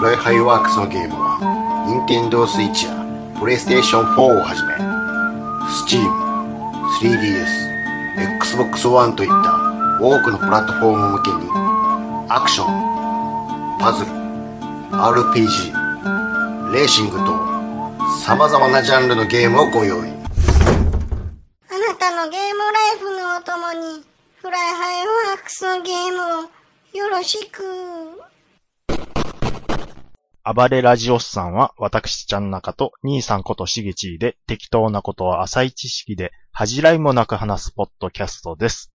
フライハイワークスのゲームは、Nintendo Switch や PlayStation 4をはじめ、Steam、3DS、Xbox One といった多くのプラットフォーム向けに、アクション、パズル、RPG、レーシングと、様々なジャンルのゲームをご用意。あなたのゲームライフのお供に、フライハイワークスのゲームをよろしく。暴れラジオスさんは、私ちゃん中と兄さんことしげちーで、適当なことは浅い知識で、恥じらいもなく話すポッドキャストです。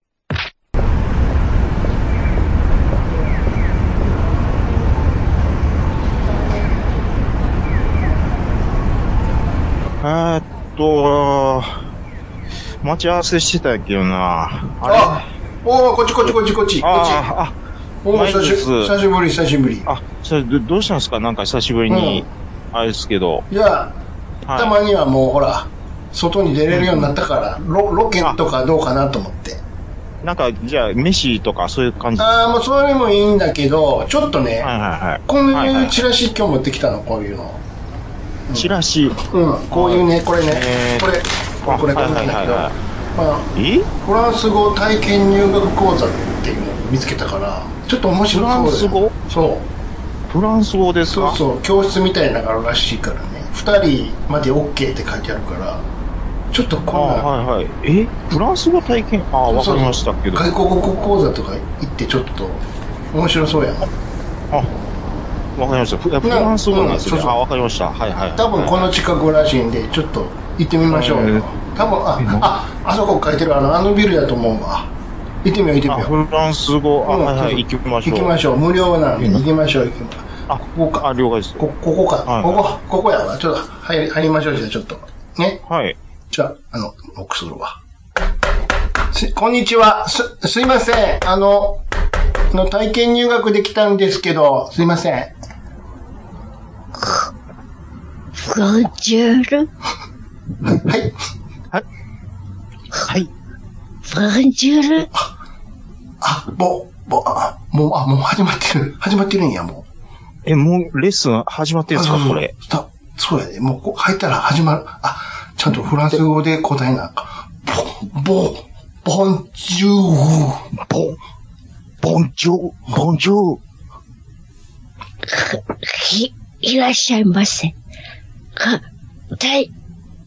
えーっと、待ち合わせしてたけどな。あれ？あおー、こっちこっちこっちこっち。こっち。おー、久し久しぶり、久しぶり。あ、それどどうしたんですか？なんか久しぶりに、あれですけど。いや、はい。たまにはもうほら、外に出れるようになったから、ロロケとかどうかなと思って。なんか、じゃあ、飯とかそういう感じですああ、もうそれもいいんだけど、ちょっとね、はいはいはい。こうはいはいいうチラシ今日持ってきたの、こういうの。チラシ？うん、こういうね、これね。え、ー。これ、あこれ、これはいなんだけど、はいはいはいまあ、え？フランス語体験入学講座っていうのを見つけたから、ちょっと面白そうフランス語？そう。フランス語ですか？そうそう、教室みたいなのがあるらしいからね。二人まで OK って書いてあるから、ちょっとあこんな、はいはい。え？フランス語体験？あわかりましたけど。外国語講座とか行ってちょっと面白そうやん。あ、わかりました。フフランス語なんですね。うんそうそうあ、わかりました。はいはい。多分この近くらしいんで、ちょっと行ってみましょう。多分、あ、あ、あそこ書いてるあの、あのビルだと思うわ。行ってみよう行ってあ、みよう。フランス語、あ、うんはいはい、行きましょう。行きましょう。無料なんで、うん行きましょう。行きまあ、ここか。あ、了解です。こ、ここか。はいここ、ここやわ。ちょっと入り、入りましょう、じゃあちょっと。ね。はい。じゃあ、あの、ノックするわ。す、こんにちは。す、すいません。あの、あの体験入学できたんですけど、すいません。ボンジュール、はい。はい。ボンジュール。あ、ぼ、ぼ、あ、もう、あ、もう始まってる。始まってるんや、もえ、もうレッスン始まってう。るんですかあそうこれ？そうそうやで。もうこう入ったら始まる。あ、ちゃんとフランス語で答えなあかん。ぼ、ぼ、ボンジューボン、ボンジョー、ボンジョー。い、いらっしゃいませ。か、体、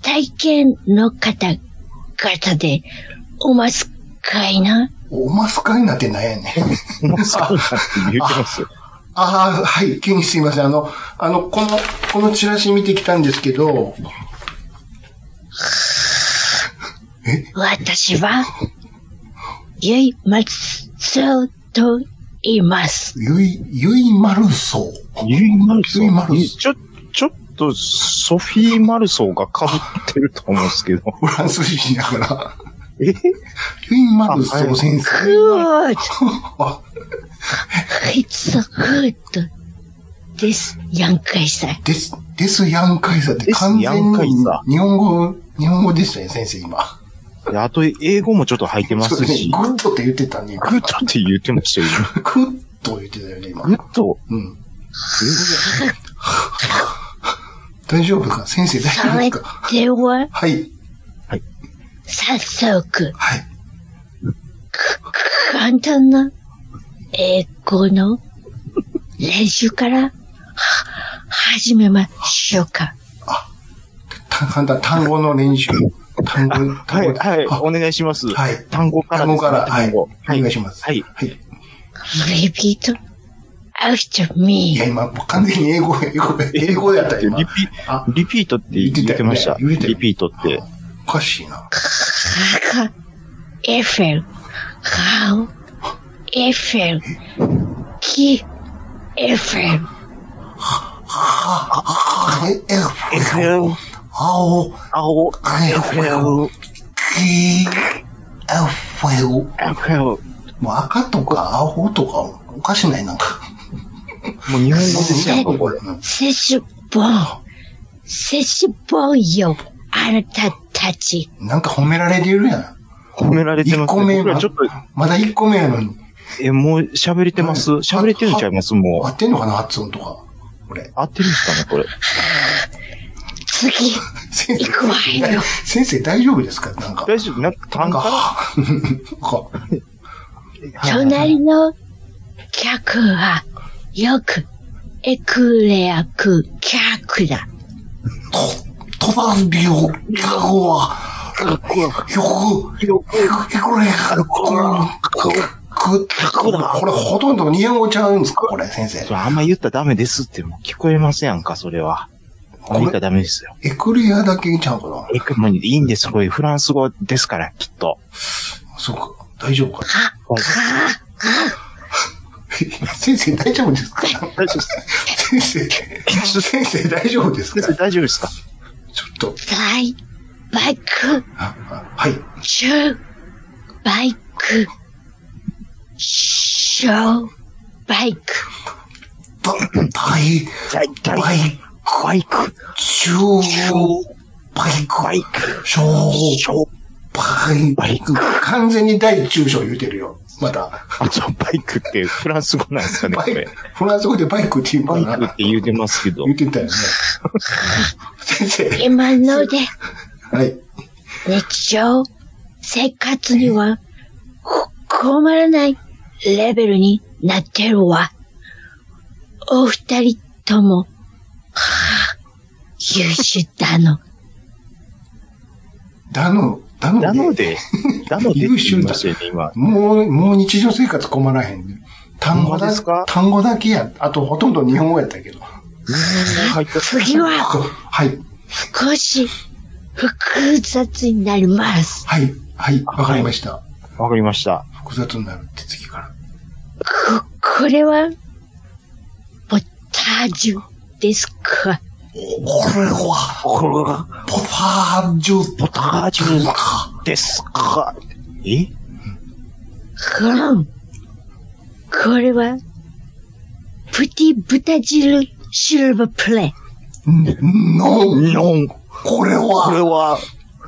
体験の方々で、おますかいな？おますかになってなんやねん。もうそうだって言ってますよ。ああ、はい、急にすいません。あの、あの、この、このチラシ見てきたんですけど、私は、ゆいまつそうと言います。ゆい、ゆいまるそう。ユイマルソユイマルソー。ちょ、ちょっと、ソフィー・マルソーが被ってると思うんですけど。フランス人だから。え？ゆいまるそう先生。Good! あ、It's good! です、ヤンカイさん。です、ですやんかいさって完全にさ日本語、日本語でしたね、先生今。であと、英語もちょっと入ってますし。 Good って言ってたね、今。 Good って言ってましたよ、 Good 言ってたよね、今今。 Good？うん。大丈夫か？先生大丈夫ですか？では、はい。早速、はい。簡単な英語の練習からは始めましょうか。た簡単、単語の練習。単語、はい、単語はい、あお願いします。はい単語から。単語から、はい。お。願いします。はい。はい。Repeat after い me. や、今、完全に英語、英語、英語やった、今リ。ピあ、リピートって言ってました。言ってたよねリピートって。おかしいな。How Eiffel. How Eiffel. Ki Eiffel. あ、え、え、エフェル、青、青、エエフェル、キエフェル。もエフェル。もう赤とか青とか、おかしない、なんか。う日本語ですやんか、これ。うん接種本。接種本よ。あなたたち。なんか褒められてるやん。褒められて一ますね。個目ちょっと、まだ一個目やのに。え、もう喋れてます？喋れてるんちゃいます？も合ってんのかな？発音とか。これ。合ってるんですかね、これ？次、先生行くわよ。先生大丈夫ですか？なんか。大丈夫？なんか、なん単価か、なんか隣の客は、よく、エクレアク客だ。と、隣の客は、よく、よく、いくらや、く、客だこれほとんど日本語ちゃうんですかこれ、先生。あんま言ったらダメですって、もう聞こえませんか、それは。これ言ったらダメですよ。エクレアだけちゃうかなえ、もいいんです、これフランス語ですから、きっと。そうか。大丈夫かは、は、先生大丈夫ですか？大丈夫です。先生、先生大丈夫ですか？先生大丈夫ですか？ちょっと、バイ、バイク、はい。シュー、バイク、ショー、バイク、ば、大、大体、バイバイク、中、バイク、バイク、小、小、バイバイク。完全に大中小言うてるよ。また。あ、そう、バイクってフランス語なんですかね、バイこれ。フランス語でバイクって言うバイかな？クって言うてますけど言。ってたよね。先生。今のではい。日常生活にはこ困らないレベルになってるわ。お二人とも、はあ、優秀だの。だの、だので。なので、なので優秀だ。もう、もう日常生活困らへん。単語だ単語だけや。あとほとんど日本語やったけど。次ははい。少し複雑になります。はい。はい。わかりました。わかりました。複雑になるって次から。こ、これは、ポタージュですか？これは、これが、ポタージュ。ポタージュですか？え？うん。これは、プティ豚汁シルバープレイ。の、の、これこれは、は、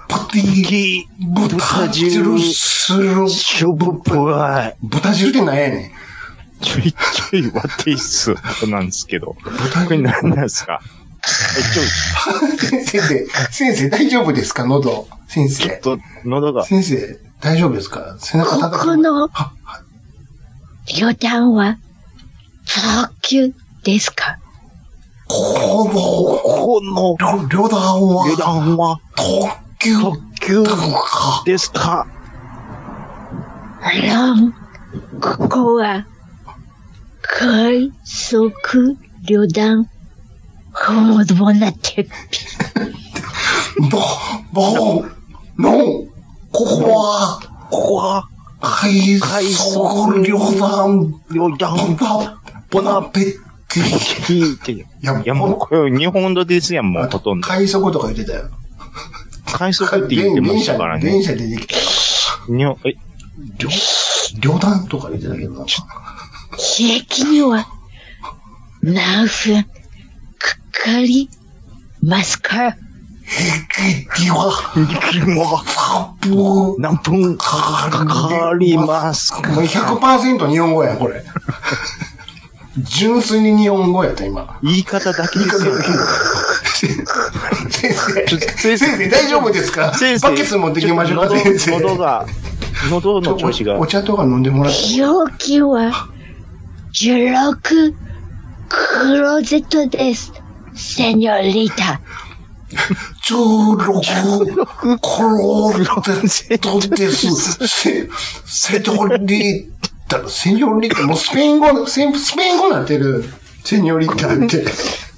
パティ、キ豚汁。シュブプライ。豚汁って何やねん。ちょいちょい割っていいっす。なんですけど。豚これ何なんですか？先生、先生大丈夫ですか？喉。先生。ちょっと、喉が、先生、大丈夫ですか？背中こ叩く。この旅団は、特急ですか？この、この、旅旅団は、油断は、特急。特急か。ですか？ロン、ここは、快速旅団、ホモドボなってる。ぼ、ぼ、の、ここは、ここは、快速旅団、旅団、ボナ、ボナペッティ。聞いて。いやや、もう、これ、日本語ですやん、もう、ほとんど。快速とか言ってたよ。快速って言ってましたから電ね。車出てきた。日本、え、旅、旅団とか言ってたけどな。駅には、何分、かかりますか駅は、3分。何分かかりますか？もう100%日本語や、これ。純粋に日本語やった、今。言い方だけですよ。先生、先生大丈夫ですか？先生バケツ持ってきましょうか、先生。喉喉が、喉の調子がお。茶とか飲んでもらって。容器は、16クローゼットです。セニ ョリータ。16コローゼットです。セ、セニョリータ、セニョリータ、もうスペイン語、ススペイン語なってる。セニョリータって。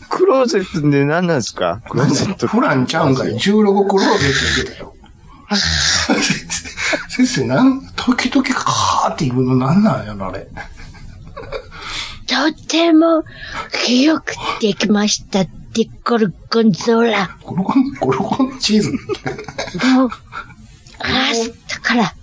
クローゼットって何なんですか？クローゼットフランちゃうんかい ?16 クローゼット言ってたよ。先生、なん、時々カーって言うのなんなんやろ、あれ。とても、よくできました。ディコルゴンゾーラ。ゴロゴン、ゴロゴンチーズ？もう、明日から、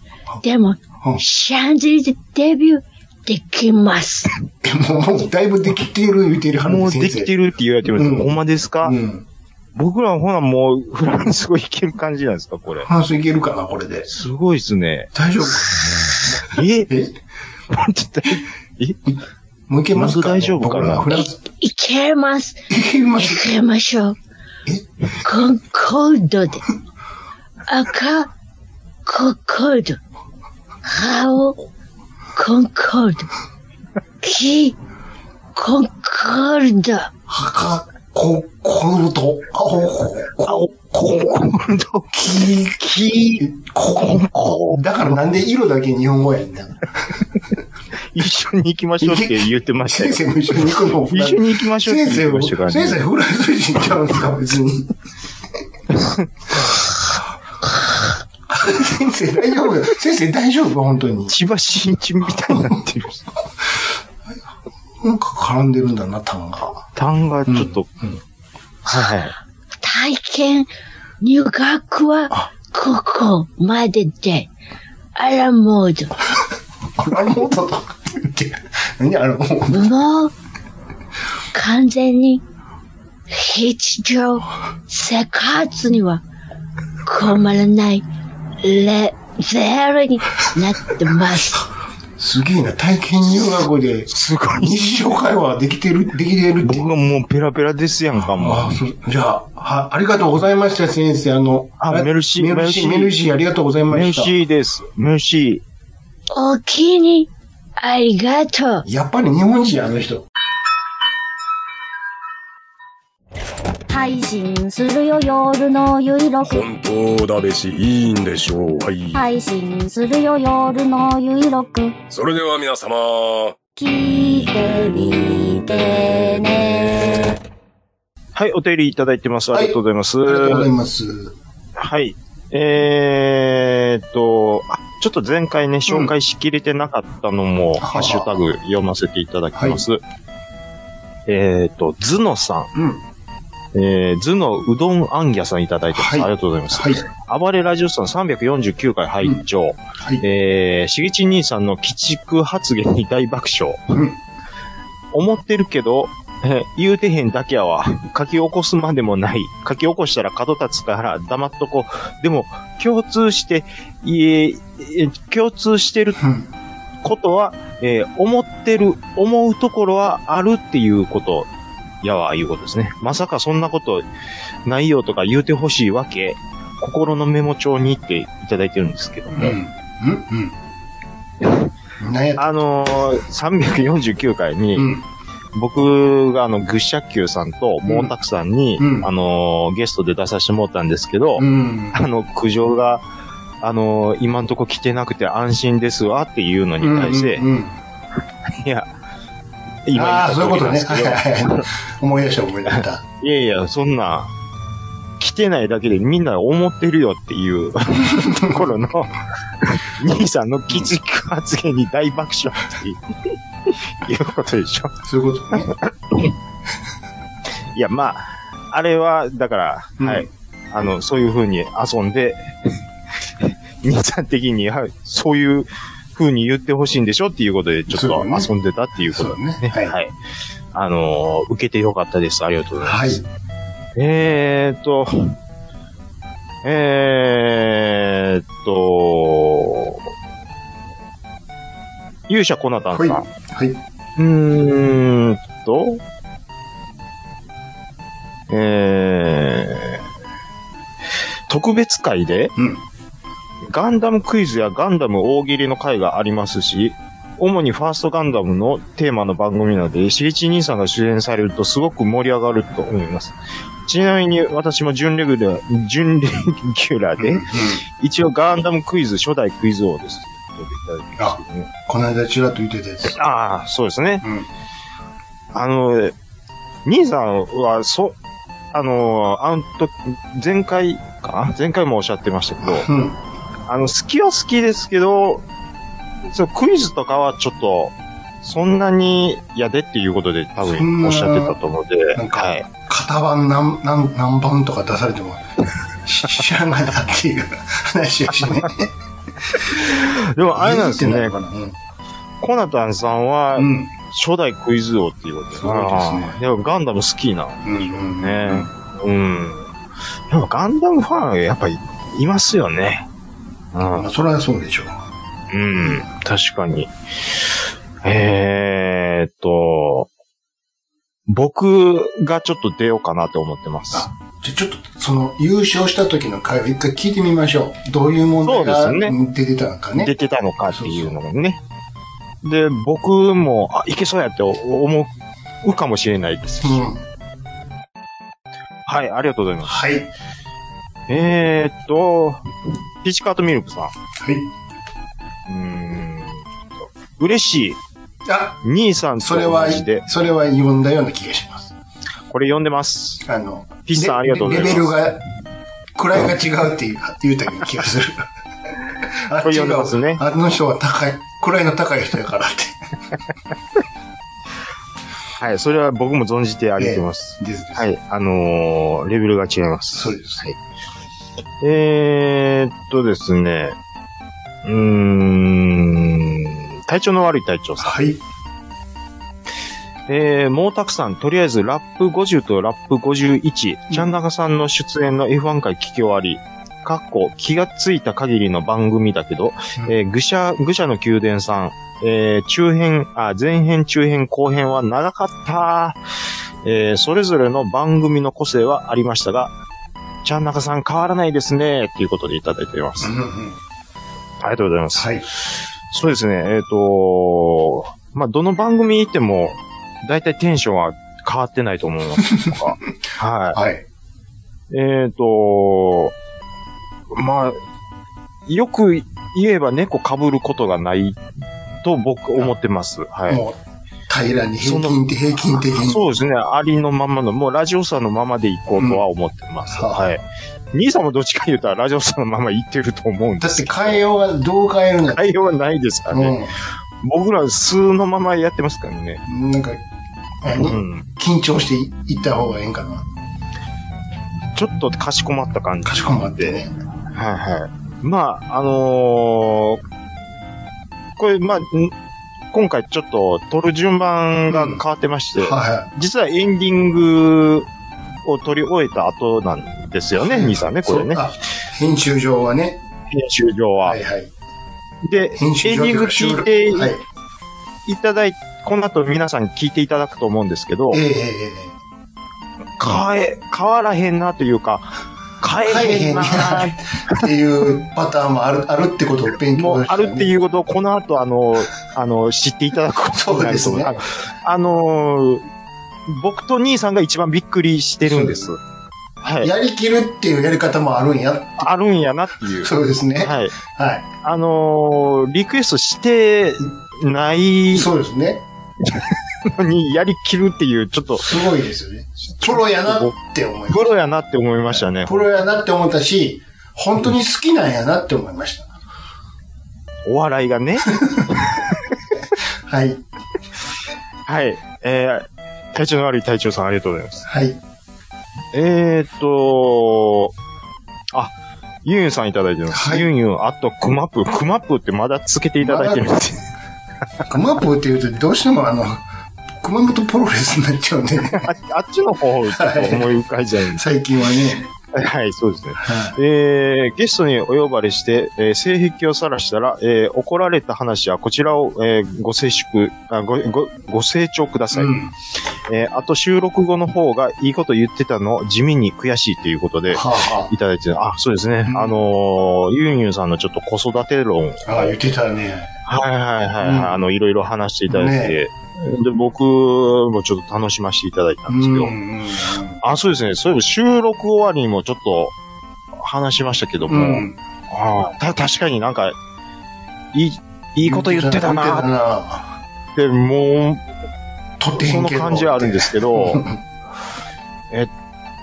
でもうん、シャンゼリゼデビューできます。えもう、もうだいぶできてる言うてるはずもうできてるって言われてます。うんほんまですか、うん。僕らほなもうフランス語いける感じなんですかこれ？話いけるかな、これで。すごいっすね。大丈夫？え？え？え？もういけますか僕大丈夫かな？フランス、いけます。いけまいすけましょう。コンコードで。赤、ココード。青、コンコード。黄、コンコード。赤、こ、コルト、青、青、こ、キキこ、こ。だからなんで色だけ日本語やんな。一緒に行きましょうって言ってましたよ。先生も一緒に行くの一緒に行きましょうって先生も、言ってましたからね。先生フランス人ちゃうんですか、別に。先生大丈夫？先生大丈夫？本当に。千葉真一みたいになってる。なんか絡んでるんだな、単が。単がちょっと、うんはいはい。体験、入学は、ここまでで、アラモード。あの音とか言って。何あの、もう、完全に、日常生活には困らないレベルになってます。すげえな、体験入学で、すごい。日常会話できてる、できてるって。僕がもうペラペラですやんか、もう。あそうじゃあ、は、ありがとうございました、先生。あの、あメルシーメルシー、メルシーメルシー、ありがとうございまメルした。シーです。メルシお気に、ありがとう。やっぱり日本人、あの人。配信するよ夜のゆいろく本当だべし、いいんでしょう。はい。配信するよ夜のゆいろくそれでは皆様、聞いてみてねー。はい、お手入れいただいてます。あはいりがとうございます。ありがとうございます。はい。えーっと、あちょっと前回ね、紹介しきれてなかったのも、ハッシュタグ読ませていただきます。えーっと、ズノさん。うん。えー、ズノうどんあんぎゃさんいただいてます。はいありがとうございます。はい。暴れラジオさん349回拝聴、はい。えー、しげち兄さんの鬼畜発言に大爆笑。うん思ってるけど、えー言うてへんだけやわ。書き起こすまでもない。書き起こしたら角立つから黙っとこう。でも、共通して、いええー共通してるうん。ことは、えー思ってる、思うところはあるっていうことやわ、いうことですね。まさかそんなことないよとか言うてほしいわけ、心のメモ帳にっていただいてるんですけども。うん。うん。うん。あのー、349回に、うん。僕があの、グッシャッキューさんとモータクさんに、うんあのー、ゲストで出させてもらったんですけど、うん。あの、苦情が、あのー、今んとこ来てなくて安心ですわっていうのに対して、うんうんうんいや、今ああ、そういうことね。思い出した思い出した。いやいや、そんな、来てないだけでみんな思ってるよっていうところの、兄さんの鬼畜発言に大爆笑っていうことでしょ。そういうことね。いや、まあ、あれは、だから、うんはい。あの、そういう風に遊んで、兄さん的に、はい、そういう風に言ってほしいんでしょっていうことで、ちょっと遊んでたっていうことですねはいはい。あのー受けてよかったです。ありがとうございます。はい。えーっと、えーっと、勇者コナタンさん。はい。はい。うーんと、えー、特別会で、うんガンダムクイズやガンダム大喜利の会がありますし、主にファーストガンダムのテーマの番組なので、しげち兄さんが主演されるとすごく盛り上がると思います。ちなみに私も準レギュラー、準レギュラーで、一応ガンダムクイズ初代クイズ王です。というこの間ちらっと言ってたやつ。ああ、そうですね。うん。あの、兄さんは、そ、あの、あのと、前回かな？前回もおっしゃってましたけど、うん。あの、好きは好きですけど、そう、クイズとかはちょっと、そんなに嫌でっていうことで多分おっしゃってたと思うので、なんかはい。型番何、何、何番とか出されても、し知らないなっていう 話やしね。でもあれなんですよねコナタンさんはな。うん。初代クイズ王っていうことすごいですねでもガンダム好きな。うん。うん。ねうん。やっぱガンダムファンやっぱりいますよね。うんまあ、それはそうでしょう。うん、確かに。えーっと、僕がちょっと出ようかなと思ってます。あじゃあちょっと、その、優勝した時の回を一回聞いてみましょう。どういう問題が出てたのかね。出てたのかっていうのがね。で、僕も、あ、いけそうやって思うかもしれないですし。うん。はい、ありがとうございます。はい。えーっと、ピチカートミルクさん。はい。うーん。嬉しい。あ、兄さんとそれは同じで、、それは読んだような気がします。これ読んでます。あの、ピッチさんありがとうございますレベルが、位が違うって言う言うたような気がする。あ これ読んでますねあの人は高い、位の高い人やからって。はい、それは僕も存じてあげてます。ですです。はい、あのー、レベルが違います。そうです。はい。えーっとですね、うーん、体調の悪い隊長さん。はい。えー、もうたくさん、とりあえずラップ50とラップ51、ちゃんなかさんの出演の F1 回聞き終わり、かっこ気がついた限りの番組だけど、うんえー、愚者、愚者の宮殿さん、えー、中編、あ、前編、中編、後編は長かった。えー、それぞれの番組の個性はありましたが、ちゃんなかさん変わらないですね、っていうことでいただいています。うんうんありがとうございます。はい。そうですね、えっ、と、まあ、どの番組行っても、だいたいテンションは変わってないと思います。とかははい。い。えっ、と、まあ、よく言えば猫被ることがないと僕思ってます。はい。もう、平らに平均的、平均的に。そうですね。ありのままの、もうラジオさんのままで行こうとは思ってます。うんはい。兄さんもどっちか言うたらラジオさんのまま行ってると思うんですだって変えようが、どう変えるんだ内容はないですからね。僕ら数のままやってますからね。うん。なんか、う何ん。緊張していいった方がええんかな。ちょっとかしこまった感じ。かしこまってね。はいはい。まあ、あのーこれ、まあ、ん今回ちょっと撮る順番が変わってまして、は実はエンディングを撮り終えた後なんですよね、兄さんね、い。これね編集上はね。編集上は。はいはい。で、エンディング聞いてはい。いただいこの後皆さん聞いていただくと思うんですけどえ、ええええ変え、変わらへんなというか、変えへんなっていうパターンもある、あるってことを勉強したねあるっていうことをこの後あの、あの、知っていただくことになると思うそうでああのー僕と兄さんが一番びっくりしてるんです。はい。やりきるっていうやり方もあるんや。あるんやなっていう。そうですね。はい。はあのーリクエストしてないい。そうですね。のにやりきるっていう、ちょっと、すごいですよね。プロやなって思いましプロやなって思いましたねた。。プロやなって思ったし、本当に好きなんやなって思いました。お笑いがね。はい。はい。えー、体調の悪い隊長さんありがとうございます。はい。えーっと、あ、ユンユンさんいただいてます。はいユンユン、あと、クマップ。クマップってまだつけていただいてるんです。クマップって言うとどうしてもあの、熊本プロレスになっちゃうね。ああっちの方をちょっと思い浮かいじゃうんです。最近はね。はい、そうですね。はえー、ゲストにお呼ばれして、えー性癖を晒したら、えー怒られた話はこちらを、えーご静粛あご、ご、ご清聴くだい。さい。うん。えーあと収録後の方がいいこと言ってたの地味に悔しいということで、はあ、はいただいて、あ、そうですね。うんあのーユンユンさんのちょっと子育て論、あ、ああ、言ってたね。はいはいはい、はいうんあの、いろいろ話していただいて、ねで、僕もちょっと楽しませていただいたんですけど、あ、そうですね。そういえば収録終わりにもちょっと話しましたけども、う。ああた、確かになんか、いい、いいこと言ってたななって、もう、そ。の感じはあるんですけど、えっ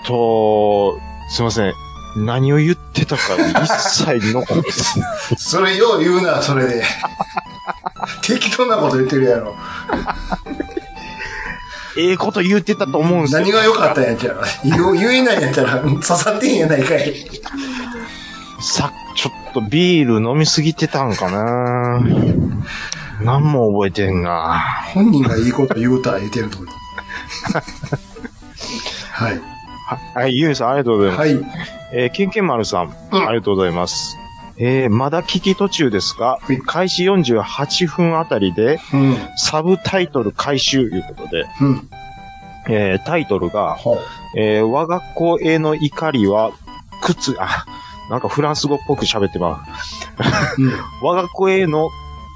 と、すいません。何を言ってたか一切残って それよう言うな、それで。適当なこと言ってるやろ。ええこと言ってたと思うんですよ。何が良かったんやっちゃう。言えないんやったら刺さってへんやないかい。さ、ちょっとビール飲みすぎてたんかな何も覚えてんな本人がいいこと言うたら言ってると思う。はい。ははい、ゆうさんありがとうございます。はい。えー、ケンケン丸さん、うんありがとうございます。えー、まだ聞き途中ですがはい、開始48分あたりで、うん。サブタイトル回収ということで、うん。えータイトルが。えー我が子への怒りは、靴、あ、なんかフランス語っぽく喋ってまう。我が子への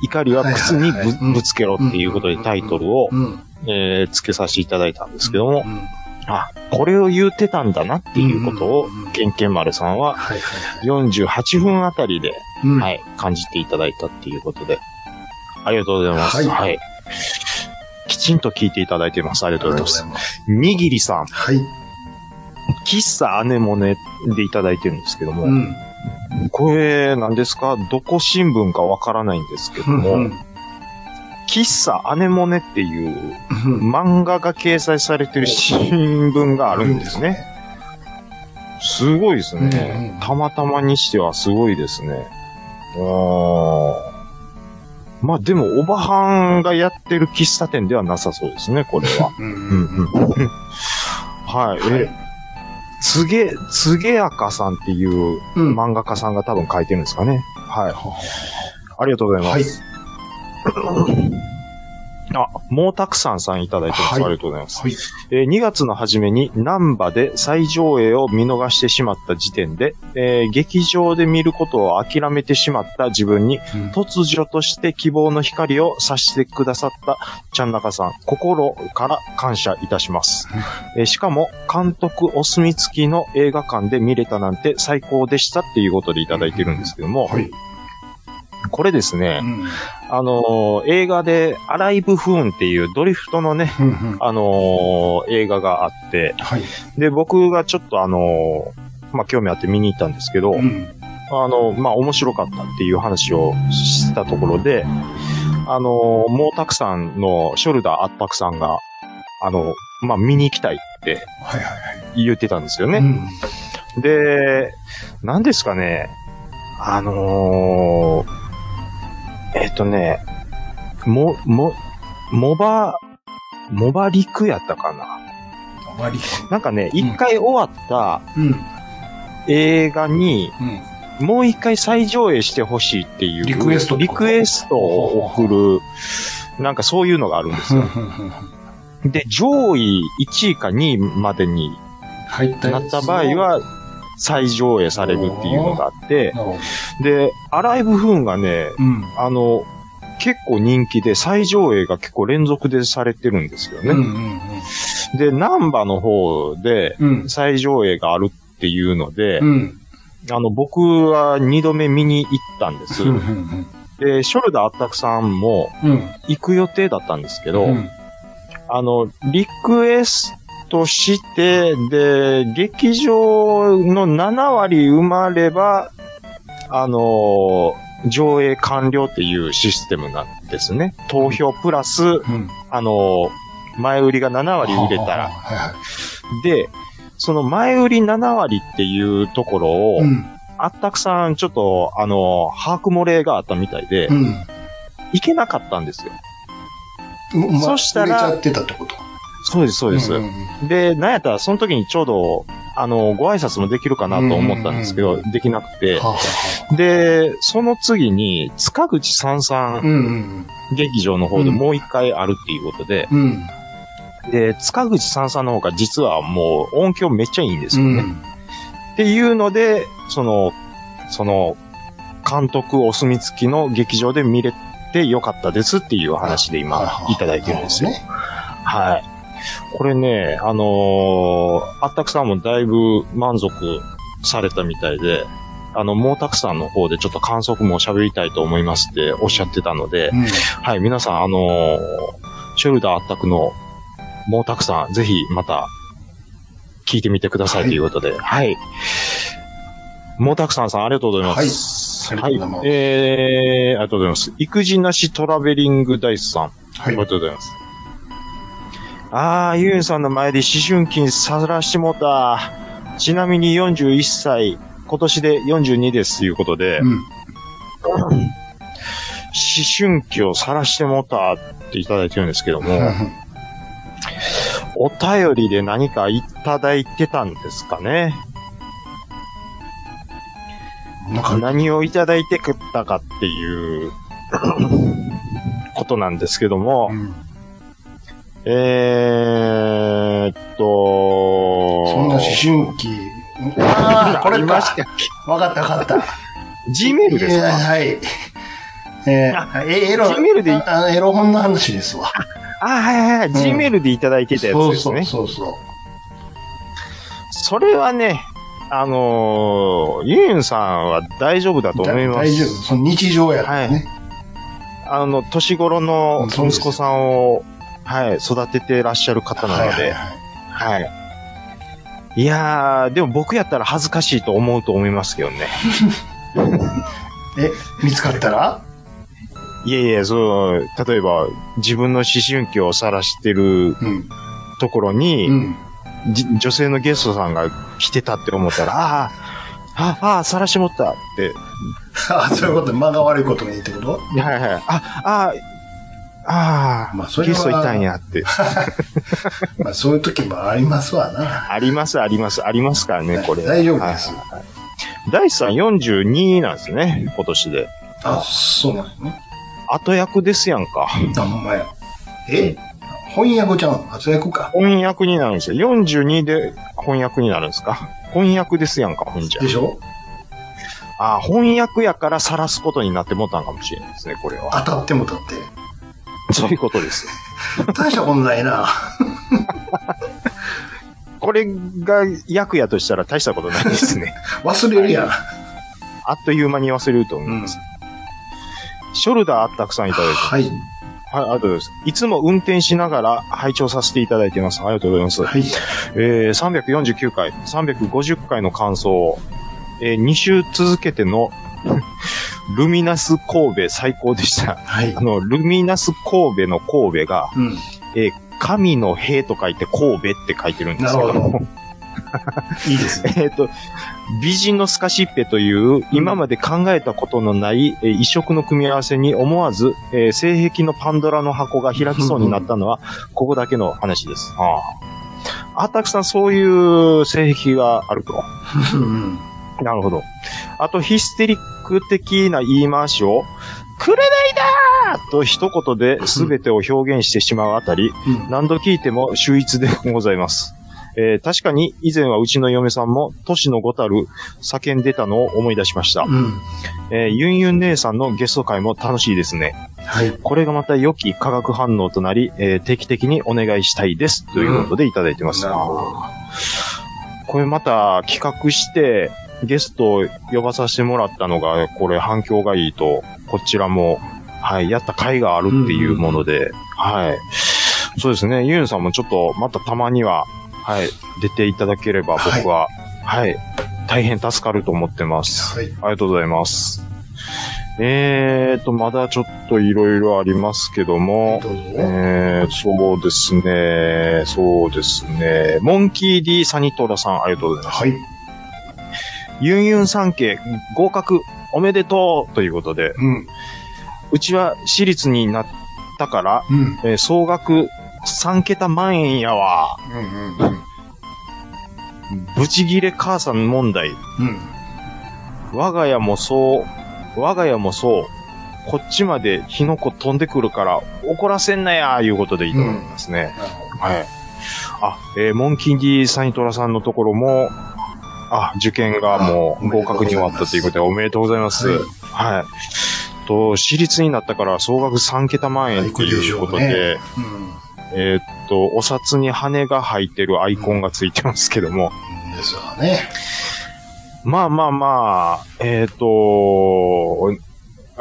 怒りは靴にぶ,、つけろっていうことでタイトルを。えー付けさせていただいたんですけども、うん。あ、これを言うてたんだなっていうことをうんうんうん、ケンケン丸さんははいはいはい。48分あたりで、うんはい、感じていただいたっていうことで、ありがとうございます。はいはい。きちんと聞いていただいてます。ありがとうございます。ます。にぎりさん、はい。喫茶アネモネでいただいてるんですけども、うん。これ、何ですか？どこ新聞かわからないんですけども、うん。喫茶アネモネっていううん。漫画が掲載されてる新聞があるんですね。。すごいですね。たまたまにしてはすごいですね。まあでも、おばはんがやってる喫茶店ではなさそうですね、これは。はい。え、つげ、つげやかさんっていううん。漫画家さんが多分書いてるんですかね。はい。ありがとうございます。あ、もうたくさんさんいただいてます。はいありがとうございます。はい。えー2月の初めに南波で再上映を見逃してしまった時点で、えー劇場で見ることを諦めてしまった自分にうん突如として希望の光を差してくださったちゃんなかさん、心から感謝いたします。えーしかも、監督お墨付きの映画館で見れたなんて最高でしたっていうことでいただいてるんですけども、はい。これですねう、ん。あのー映画でアライブフーンっていうドリフトのね、うんうんあのー映画があって、はい。で、僕がちょっとあのーまあ、興味あって見に行ったんですけど、うん。あの、まあ、面白かったっていう話をしたところで、あの、もうたくさんのショルダー圧迫さんが、あの、まあ、見に行きたいって。言ってたんですよね。うん。で、何ですかね、あのーえっ、とね、も、も、モバ、モバリクやったかな。終わり。なんかね、一回終わったうん。映画に、うん。もう一回再上映してほしいっていう。リクエストリクエストを送る、なんかそういうのがあるんですよ。で、上位1位か2位までになった場合、は、再上映されるっていうのがあって。で、アライブフーンがね、うん。あの、結構人気で、再上映が結構連続でされてるんですようんうね。んで、ナンバの方でうん。うん。再上映があるっていうので、うん。あの、僕は二度目見に行ったんです。うんうんで、ショルダーアッタクさんもうん。行く予定だったんですけど、うん。あの、リクエストして、で、劇場の7割埋まれば、あの、上映完了っていうシステムなんですね。投票プラス、うん。あの、前売りが7割入れたら。で、その前売り7割っていうところを、うん。あったくさんちょっと、あの、把握漏れがあったみたいで、うん。行けなかったんですよ。そしたら売れちゃってたってことそうです、そうです。で、なんやったら、その時にちょうど、あの、ご挨拶もできるかなと思ったんですけど、できなくてで、その次に、塚口三三うんうん劇場の方でもう一回あるっていうことで、うん。うん。で、塚口三三の方が実はもう音響めっちゃいいんですよね。うんっていうので、その、その、監督お墨付きの劇場で見れてよかったですっていう話で今、いただいてるんですよ。はい。これね、あのーあったくさんもだいぶ満足されたみたいで、あの、もうたくさんの方でちょっと感想も喋りたいと思いますっておっしゃってたので、うん。はい、皆さん、あのーショルダーあったくのもうたくさん、ぜひまた、聞いてみてくださいということで、はい。もうたくさんさん、ありがとうございます。はいありがとうございえー、ありがとうございます。育児なしトラベリングダイスさん。あはいりが。とうございます。あー、ユンさんの前で思春期にさらしてもうた。ちなみに41歳、今年で42ですということで、うん。思春期をさらしてもうたっていただいてるんですけども、お便りで何かいただいてたんですかね。なんか、何をいただいてくったかっていうことなんですけども。う、んえーっと、そんな思春期。ああ、これかわかったわかった。け ?Gmail ですかえーはい。えー、えエロ、Gmail でいああエロ本の話ですわ。あ、はいはいはい。Gmail でいただいてたやつそうそうですね。そうそう。それはね、あのーユンユンさんは大丈夫だと思います。だ大丈夫。その日常やからね。あの、年頃のそうです息子さんを、はい、育ててらっしゃる方なので、はいはいはい。いやー、でも僕やったら恥ずかしいと思うと思いますけどね。え、見つかったら？いやいや、そう、例えば、自分の思春期を晒してるうん。ところに、うん。じ女性のゲストさんが来てたって思ったら、ああ、ああ、ああ、晒しもったって、あそういうこと、間が悪いことにってこと？はいはい、あ、ああ、ああ、まあそれはゲストいたんやって。まあそういう時もありますわな。あります、あります、ありますからね、これ。大丈夫です。はい大地さん42なんですね、今年で。あ、そうなのね。後役ですやんか。あ、ほんまや。え？翻訳ちゃん、後役か。翻訳になるんですよ。42で翻訳になるんですか？翻訳ですやんか、ほんじゃで。しょ？あ翻訳やから晒すことになってもったんかもしれないですね、これは。当たっても当たっそういうことです。て。大したことないな。これが役やとしたら大したことないですね。忘れるやん。あっという間に忘れると思います。ショルダーたくさんいただいてます。はい。はい、ありがとうございます。いつも運転しながら拝聴させていただいています。ありがとうございます。はい。えー、349回、350回の感想を、えー、2週続けての、ルミナス神戸最高でした。はいあ。の、ルミナス神戸の神戸が、うん。えー神の兵と書いて神戸って書いてるんですけどなるほも、いいですね。えっと、美人のスカシッペという、今まで考えたことのない、えー異色の組み合わせに思わず、えー性癖のパンドラの箱が開きそうになったのは、ここだけの話です。ああ。あたくさんそういう性癖があると。うん。なるほど。あと、ヒステリック的な言い回しを、くれないだーと一言で全てを表現してしまうあたり、うん。何度聞いても秀逸でございます。えー確かに以前はうちの嫁さんも年のごたる叫んでたのを思い出しました。うん。えーユンユン姉さんのゲスト会も楽しいですね。はい。これがまた良き化学反応となり、えー定期的にお願いしたいです。ということでいただいてます。なるほど。これまた企画して、ゲストを呼ばさせてもらったのが、これ反響がいいと、こちらも、はい、やった甲斐があるっていうもので、はい。そうですね、ユンさんもちょっと、またたまには、はい、出ていただければ僕は、はい、大変助かると思ってます。はい。ありがとうございます。えーと、まだちょっといろいろありますけども、どうぞ。えー、そうですね、そうですね。モンキー D サニトラさん、ありがとうございます。はい。ユンユン三家合格おめでとうということで、うん。うちは私立になったから、うん。えー総額3桁万円やわ。うん。うん。ブチギレ母さん問題。うん。我が家もそう、我が家もそう。こっちまで火の粉飛んでくるから怒らせんなや、いうことでいいと思いますね。なるほど。はい。あ、えーモンキー D サニトラさんのところも、あ、受験がもう合格に終わったということでおめでとうございます。はいはい。と、私立になったから総額3桁万円っていうことで、うん。えーっと、お札に羽が生えてるアイコンがついてますけども、ですわね。まあまあまあ、えーっと、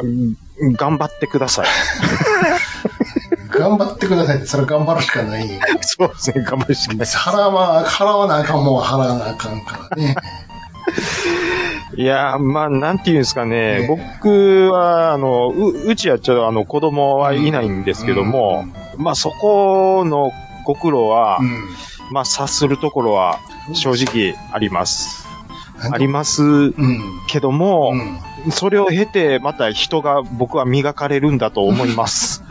うん頑張ってください。頑張ってくださいって、それは頑張るしかないよ。そうですね、頑張るしかない。払わ、払わなあかんもんは払わなあかんからね。いやー、まあ、なんていうんですかね、ね僕は、あの、う、うちはちょっとあの、子供はいないんですけども、まあ、そこのご苦労は、うん。まあ、察するところは正直あります。うん。ありますうん。けどもう、ん。それを経て、また人が僕は磨かれるんだと思います。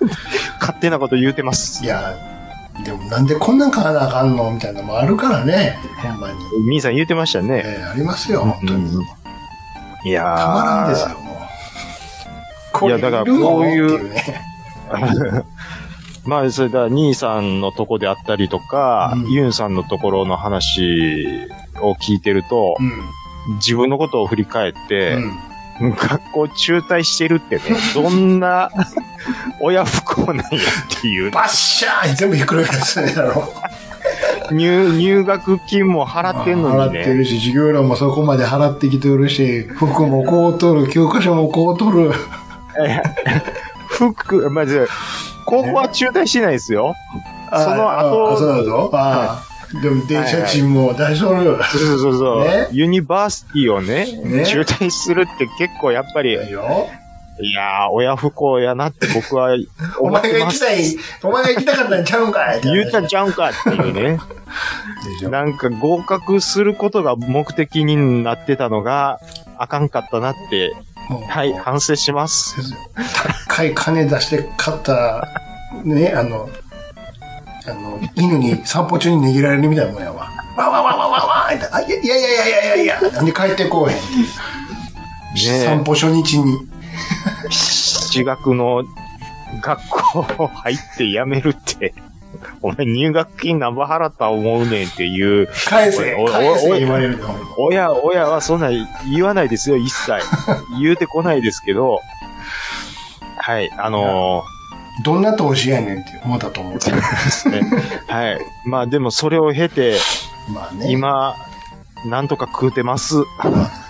勝手なこと言うてますい。や、でもなんでこんなん買わなあかんのみたいなのもあるからね。ほんまに。みーさん言うてましたね。ええありますよ、本当に。うんいやー。たまらんですよ、もう。いやだからこういう まあ、それだ、兄さんのとこであったりとか、うんユンさんのところの話を聞いてると、うん。自分のことを振り返って、うん。学校中退してるってね、どんな親不孝なんやっていう、バッシャー全部ひっくり返すね、だろ。入、入学金も払ってんのにね。払ってるし、授業料もそこまで払ってきてるし、服もこう取る、教科書もこう取る。服、まず、高校は中退してないですよ。あその後あそうなのああ。でも電車賃も出しとる。そうそうそう。ね？ University をねね？中退するって結構やっぱり、いや。ー、親不幸やなって僕はお。前が行きたい、お前が行きたかったんちゃうんかい言うたんちゃうんかっていうね。なんか合格することが目的になってたのが、あかんかったなって、はい、反省します。高い金出して買った、ね、あの、あの、犬に散歩中に逃げられるみたいなもんやわ。わわわわわわってあいやいやいやいやいやいやなんで帰ってこうへんっていう。散歩初日に。私学の学校入って辞めるって、お前入学金何ぼ払った思うねんっていう、返せ返せ言われるの。親、親はそんな言わないですよ、一切。言うてこないですけど、はい、あのどんな投資やねんって思ったと思う。ーですね。はい。まあでもそれを経て、まあね。今、なんとか食うてます。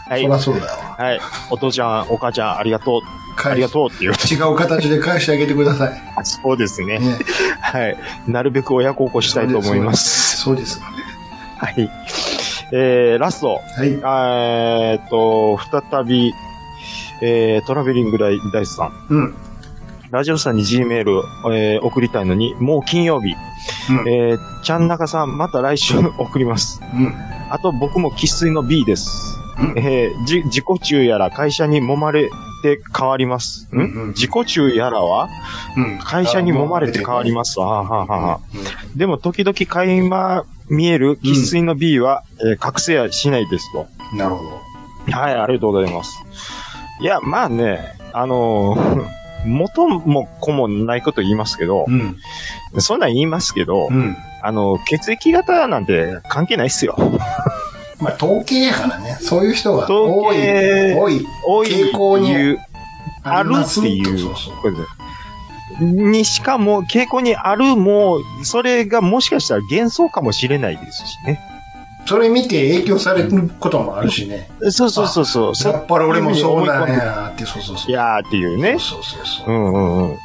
はいそ。りゃそうだよ。はい。お父ちゃん、お母ちゃん、ありがとう。ありがとうっていう。違う形で返してあげてください。そうですね。ね。はい。なるべく親孝行したいと思います。そうです。はい。えー、ラスト。はい。えーっと、再び、えー、トラベリングダイスさん。うん。ラジオさんに G メール、えー送りたいのに、もう金曜日。うん。えー、ちゃんなかさん、また来週 送ります。うん。あと僕も喫水の B です。うんえーじ、自己中やら会社に揉まれて変わります。ん、うんうん自己中やらはうん。会社に揉まれて変わります。はあ、はあはあはあでも時々垣間見える喫水の B は、えー覚醒やしないですと。うん。なるほど。はい、ありがとうございます。いや、まあね、あのー元も子もないこと言いますけど、うん。そんなん言いますけど、うん。あの、血液型なんて関係ないっすよ。まあ、統計やからね。そういう人が統多い。計多い。多い傾向にいう、あるっていうそうそう。ことでにしかも、傾向にあるも、それがもしかしたら幻想かもしれないですしね。それ見て影響されることもあるしね。そうそうそうそう。やっぱり俺もそうなんやって、そうそうそう。いやーっていうね。そうそうそうう。んうんうん。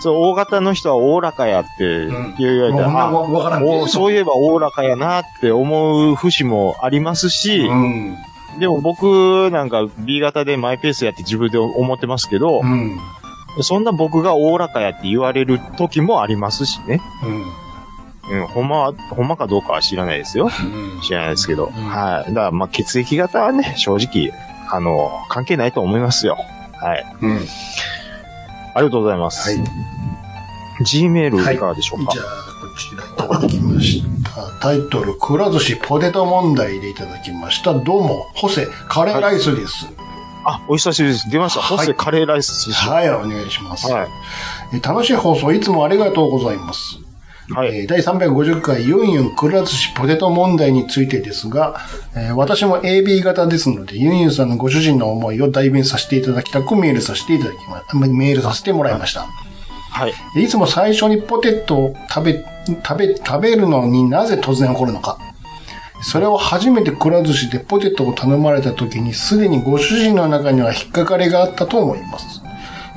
そう、大型の人はおおらかやって言われて、もうんそういえばおおらかやなって思う節もありますし、うん。でも僕なんか B 型でマイペースやって自分で思ってますけどう、ん。そんな僕がおおらかやって言われる時もありますしね。うん。うん、ほんまは、ほんまかどうかは知らないですよ。うん。知らないですけど。んはい。だからまあ血液型はね、正直、あの、関係ないと思いますよ。はい。うん。ありがとうございます。はい。G メールいかがでしょうか、じゃあ、こちらいただきました。タイトル、くら寿司ポテト問題でいただきました。どうも、ホセ、カレーライスです。あ、お久しぶりです。出ました。はいホセカレーライス師匠。はい、お願いします。はい。え楽しい放送いつもありがとうございます。はい。えー第350回ユンユンくら寿司ポテト問題についてですが、えー私も AB 型ですので、ユンユンさんのご主人の思いを代弁させていただきたくメールさせていただきま、メールさせてもらいました。はい。いつも最初にポテトを食べ、食べ、食べるのになぜ突然起こるのか。それを初めてくら寿司でポテトを頼まれた時に、すでにご主人の中には引っかかりがあったと思います。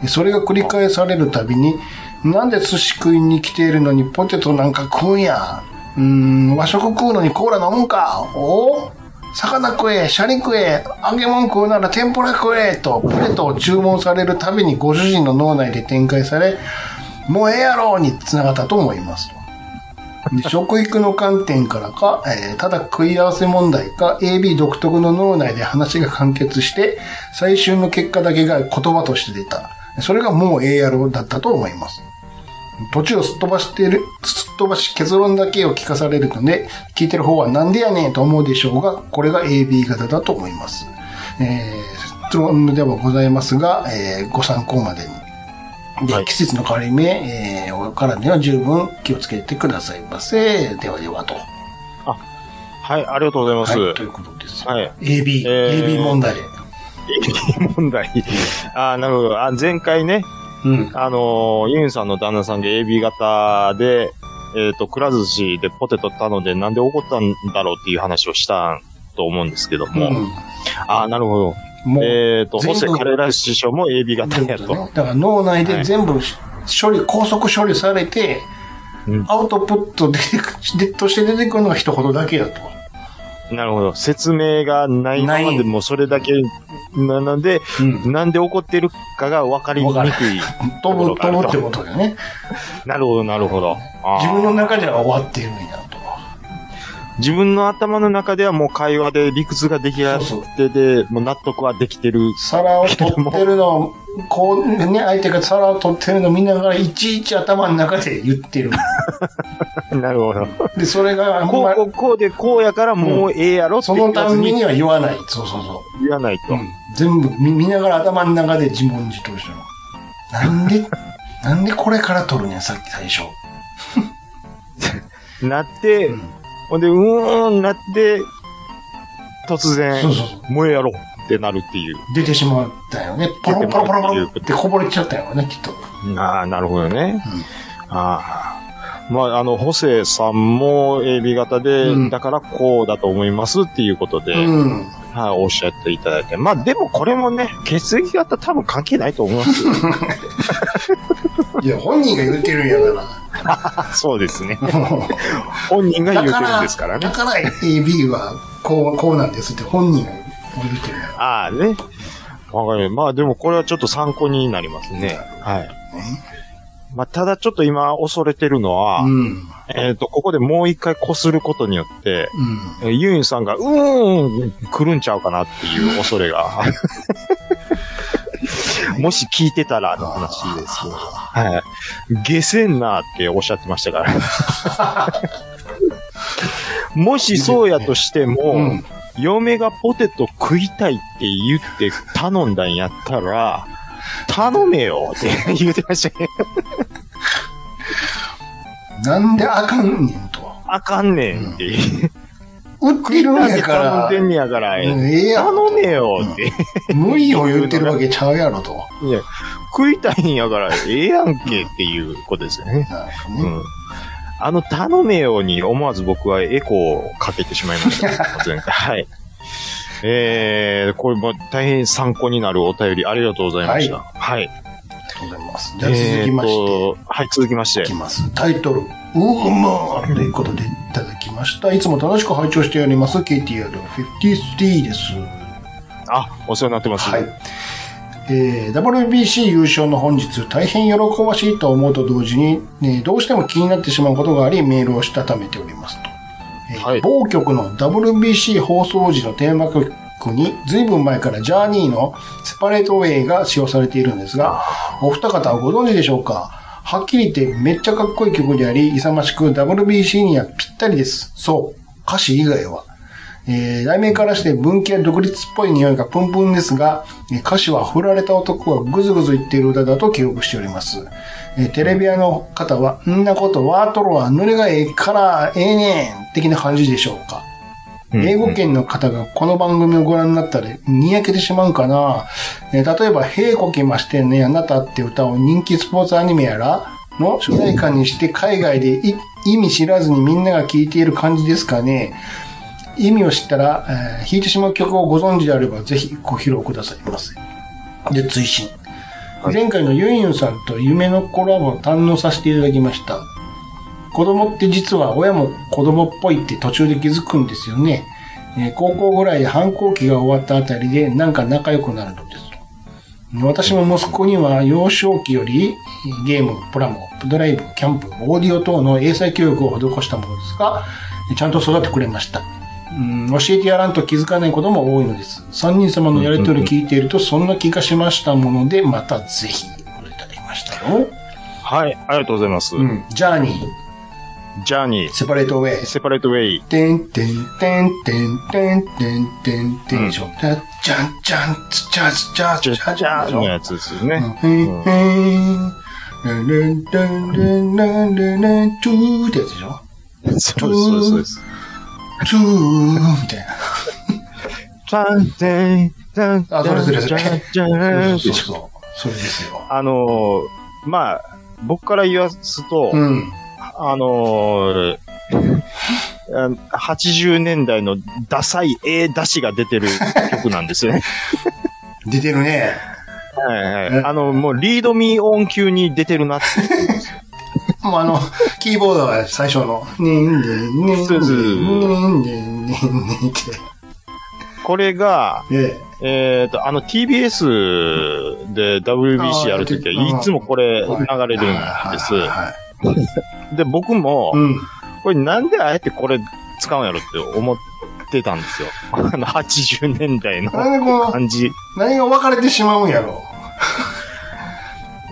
それが繰り返されるたびに、なんで寿司食いに来ているのにポテトなんか食うんや？うーん、和食食うのにコーラ飲むんか？お？魚食え、シャリ食え、揚げ物食うなら天ぷら食え、と、ポテトを注文されるたびにご主人の脳内で展開され、もうええやろに繋がったと思います。で食育の観点からか、えーただ食い合わせ問題か、AB 独特の脳内で話が完結して、最終の結果だけが言葉として出た。それがもうええやろだったと思います。途中をすっ飛ばしてる、すっ飛ばし結論だけを聞かされるので、聞いてる方はなんでやねんと思うでしょうが、これが AB 型だと思います。えー、質問ではございますが、えーご参考までに。で、はい季節の変わり目、えーるからには十分気をつけてくださいませ。ではではと。はい、ありがとうございます。はい、ということです。はい。AB、えー AB 問題。問題。あーなるほど。あ前回ね、うん。あのーユンさんの旦那さんが AB 型で、えっ、と、くら寿司でポテト頼んでなんで怒ったんだろうっていう話をしたと思うんですけども。うんああ、なるほど。もう、えっ、と、全部ホセカレラ師匠も AB 型やと。ねだから脳内で全部処理、高速処理されて、うんアウトプットででとして出てくるのが一言だけだと。なるほど。説明がないままでもそれだけなので、うん。なんで怒ってるかが分かりにくい。飛ぶ、飛ぶってことだよね。なるほど、なるほど。あー自分の中では終わってるんやと。自分の頭の中ではもう会話で理屈ができあそうってで、もう納得はできてる。皿を取ってるのを、こうね、相手が皿を取ってるのを見ながら、いちいち頭の中で言ってる。なるほど。で、それがこう、こう、こうでこうやからもうええやろってその言わずにためには言わない。そうそうそ言わないと。う。うん、全部見見ながら頭の中で自問自答してる。なんで、なんでこれから取るねん、さっき最初。なって、うんほんで、うーん、なって、突然そう、そうそう。もうええやろってなるっていう。出てしまったよね。ポロポロポロポロってこぼれちゃったよね、きっと。ああ、なるほどね。うんああ。まあ、あの、ホセさんも AB 型で、うんだからこうだと思いますっていうことで、うん。はい、おっしゃっていただいて。まあ、でもこれもね、血液型多分関係ないと思いますよ。いや、本人が言ってるんやか そうですね。ら。本人が言うてるんですからねだ。から AB はこう、こうなんですって本人が言ああね。わかる。まあでもこれはちょっと参考になりますね。はい。まあただちょっと今恐れてるのは、うん。えっ、と、ここでもう一回こすることによって、うん。えーユンさんが、うーん、来るんちゃうかなっていう恐れが。もし聞いてたらの話ですけど。はい。下せんなっておっしゃってましたから。もしそうやとしても、うん。嫁がポテト食いたいって言って頼んだんやったら、頼めよって言ってましたね。なんであかんねんと。あかんねんって。売ってるんやから頼ん、でんねやから、うんええやん頼めよって。無理を言ってるわけちゃうやろと。いや、食いたいんやから、ええやんけっていうことですよね。あの、頼めよに思わず僕はエコーをかけてしまいました。前回はい。えー、これも大変参考になるお便りありがとうございました。はい。ありがとうございます。じゃあ続きまして、はい、続きましていき。ます。タイトル、ウーマーということでいただきました。いつも楽しく拝聴しております、KTR53 です。あ、お世話になってます。はい。えー WBC 優勝の本日、大変喜ばしいと思うと同時に、ねどうしても気になってしまうことがあり、メールをしたためておりますと。えーはい某局の WBC 放送時のテーマ曲に、ずいぶん前からジャーニーのセパレートウェイが使用されているんですが、お二方はご存知でしょうか？はっきり言ってめっちゃかっこいい曲であり、勇ましく WBC にはぴったりです。そう。歌詞以外は。えー題名からして文系独立っぽい匂いがプンプンですが、えー歌詞は振られた男がぐずぐず言っている歌だと記憶しております。えーテレビ屋の方は、んなことワートロは濡れがええからええねん的な感じでしょうか。うん英語圏の方がこの番組をご覧になったらにやけてしまうかな。えー例えば、へいこきましてね、あなたって歌を人気スポーツアニメやらの主題歌にして海外でい意味知らずにみんなが聴いている感じですかね。意味を知ったら、えー弾いてしまう曲をご存知であれば、ぜひご披露くださいませ。で、追伸。前回のユンユンさんと夢のコラボを堪能させていただきました。子供って実は親も子供っぽいって途中で気づくんですよね。えー高校ぐらいで反抗期が終わったあたりでなんか仲良くなるのですと。私も息子には幼少期よりゲーム、プラモ、ドライブ、キャンプ、オーディオ等の英才教育を施したものですが、ちゃんと育ってくれました。うん教えてやらんと気づかないことも多いのです。三人様のやりとりを聞いているとそんな気がしましたもので、またぜひ、いただきましたよ。はい、ありがとうございます。うん。ジャーニー、ジャーニー、セパレートウェイ。セパレートウェイ。てんてんてんてんてんてんてんてんでしょ。じゃじゃんじゃんつちゃつちゃつちゃジャーでしょのやつですよね。へんへんルンルンルンルンルンルントゥーってやつでしょそうです、そうですそうです。トゥーみたいな。タンテン、タンあそれそれそれジャンジャンそうそうそう。それですよ。あのー、まあ、僕から言わすと、うん。あのー、80年代のダサい A 出しが出てる曲なんですよね。出てるね。はいはい。あの、もうリードミー音級に出てるなって。もうあの、キーボードは最初の、ねんでんねんでんねんでんねんでんって。これが、ええっ、と、あの TBS で WBC やるときはいつもこれ流れるんです。はいで、僕も、うん。これなんであえてこれ使うんやろって思ってたんですよ。あの80年代の、感じ。何が分かれてしまうんやろ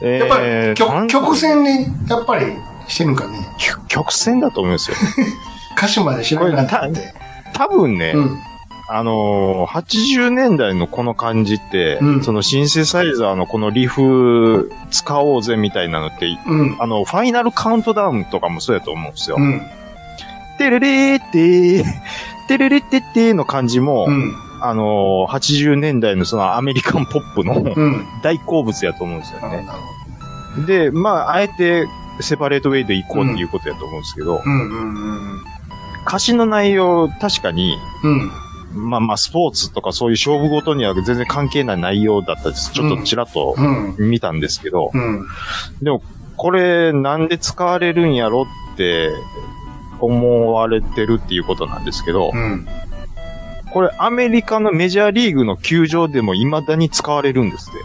やっぱーり、曲なん曲線で、やっぱりしてるんかね。曲曲線だと思うんですよ。歌詞まで知らなかったって。多分ね、うん。あのー80年代のこの感じって、うんそのシンセサイザーのこのリフ使おうぜみたいなのって、うん。あの、ファイナルカウントダウンとかもそうやと思うんですよ。うん。テレレーってー、テレレってってーの感じも、うん。あのー80年代のそのアメリカンポップのうん。大好物やと思うんですよね。で、まあ、あえてセパレートウェイで行こうっていうことやと思うんですけど、歌詞の内容、確かに、うん。まあまあ、スポーツとかそういう勝負ごとには全然関係ない内容だったです。ちょっとちらっとうん。見たんですけど、うん。でも、これなんで使われるんやろって思われてるっていうことなんですけど、うん。これアメリカのメジャーリーグの球場でも未だに使われるんですって。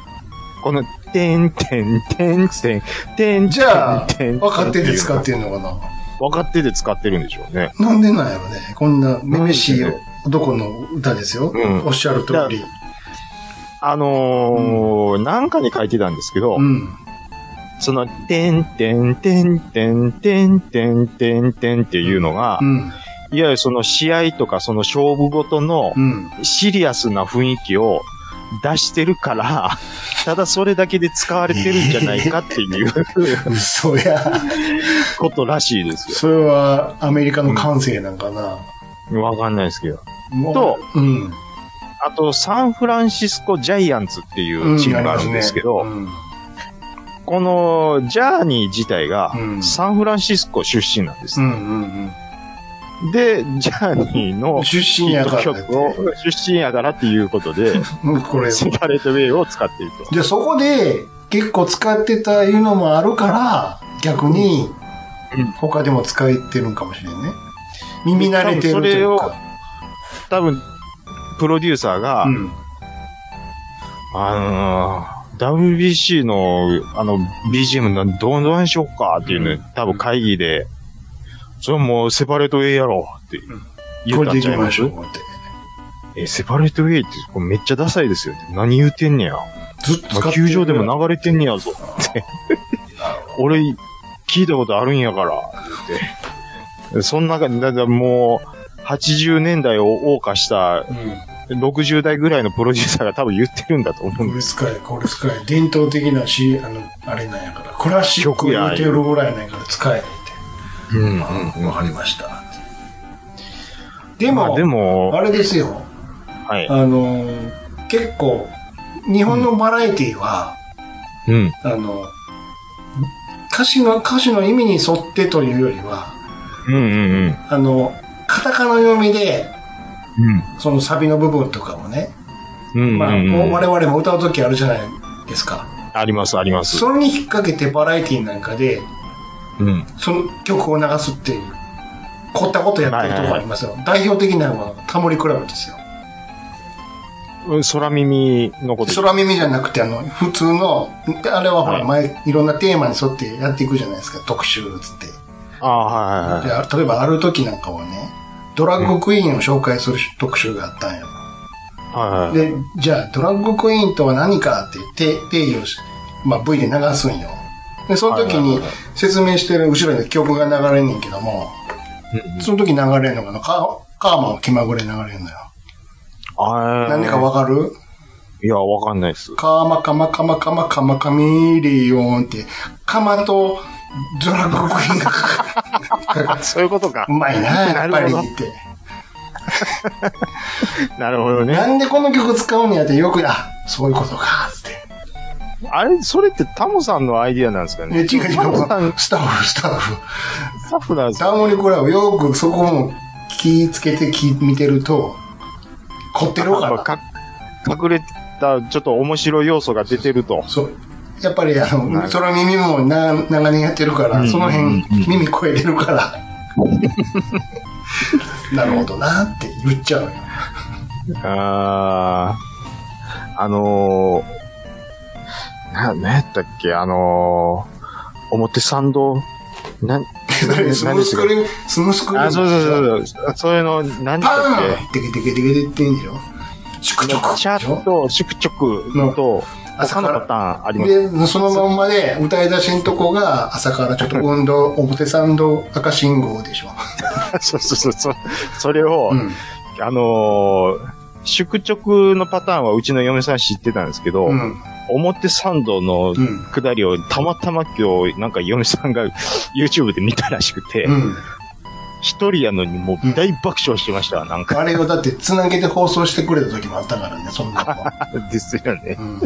この、てんてんてんてんてんじゃあ、分かってて使っってんのかな？分かってて使ってるんでしょうね。なんでなんやろね。こんな、めめしい男の歌ですよ。うんおっしゃる通り。あのーなんかに書いてたんですけど、うん。その、てんてんてんてんてんてんてんてんっていうのがう、ん。いわゆるその試合とかその勝負ごとのうん。シリアスな雰囲気を出してるから、ただそれだけで使われてるんじゃないかっていう 嘘や。ことらしいですそれはアメリカの感性なんかな。よ。わかんないですけど。と、うん。あと、サンフランシスコジャイアンツっていうチームがあるんですけど、うんこのジャーニー自体がうんサンフランシスコ出身なんです。うんうんで、ジャーニーのうん。出身やから出身やからっていうことで、うんこれ。セパレートウェイを使っていると。じゃあそこで結構使ってたいうのもあるから、逆にうん他でも使えてるんかもしれんね。耳慣れてるというか。多分、プロデューサーが、うん。あのー WBC の、あの、BGM などうどうにしようかっていうね、多分会議で、それはもうセパレートウェイやろうって言これったんちゃいまでいきますしょう。え、セパレートウェイってこれめっちゃダサいですよって。何言うてんねや。ずっとまあ、球場でも流れてんねやぞって。俺、聞いたことあるんやから、って。そんな感じ、だからもう、80年代を謳歌したうん。60代ぐらいのプロデューサーが多分言ってるんだと思うんこです。れ使え、これ使え。伝統的なし、あの、あれなんやから。クラシック言うてるぐらいなんやから使え。うんうんうんわかりました。でも、まあでも、あれですよ。はい。あの、結構、日本のバラエティは、うん。あの、歌詞の、歌詞の意味に沿ってというよりは、うんうんうん。あの、カタカナ読みで、うん。そのサビの部分とかをね、うんうんうん。まあ、もう我々も歌うときあるじゃないですか。あります、あります。それに引っ掛けてバラエティなんかで、うん。その曲を流すっていう、凝ったことやってるとこありますよ。代表的なのはタモリクラブですよ。空耳のこと。空耳じゃなくて、あの、普通の、あれはほら、はい前、いろんなテーマに沿ってやっていくじゃないですか、特集つって。ああ、はいはい例えばある時なんかはね、ドラッグクイーンを紹介する特集があったんよ。はいはい。で、じゃあ、ドラッグクイーンとは何かって言って、定義をし、まあ、V で流すんよ。で、その時に説明してる後ろに曲が流れんねんけども、その時流れるのがな、カカーマンは気まぐれ流れるのよ。あ何でかわかる？いや、わかんないです。カマカマカマカマカマカミレオンって、カマとドラッグクイーンがかかそういうことかう。まいな、やっぱりって。なるほどね。なんでこの曲使うんやってよく、あ、そういうことか、つって。あれ、それってタモさんのアイディアなんですかね、ね違う違う。スタッフ、スタッフ。スタッフなんですか？タモリクラブ、よくそこも気ぃつけてき見てると、凝ってるから。か隠れた、ちょっと面白い要素が出てると。そう。やっぱりあの、ど空耳もな長年やってるから、うんその辺うん耳超えれるから。なるほどなって言っちゃうよ。あー、あのー、な、何やったっけ？あのー、表参道、なん、それスムースクリーム、スムースクリーム。あ、そうそうそうそう。そういうの、何だパっーンテケテケテケテってんでしょ宿け直チャット、宿直と、他のパターンあります。で、そのまんまで歌い出しんとこが朝からちょっと運動、表参道赤信号でしょ。そうそうそう。そそれを、うん。あのー、宿直のパターンはうちの嫁さん知ってたんですけど、うん。表参道のうん。下りをたまたま今日、なんか嫁さんが YouTube で見たらしくて、うん。一人やのにもう大爆笑してましたわ、なんか。あれをだって繋げて放送してくれた時もあったからね、そんなのは。ですよね。うん。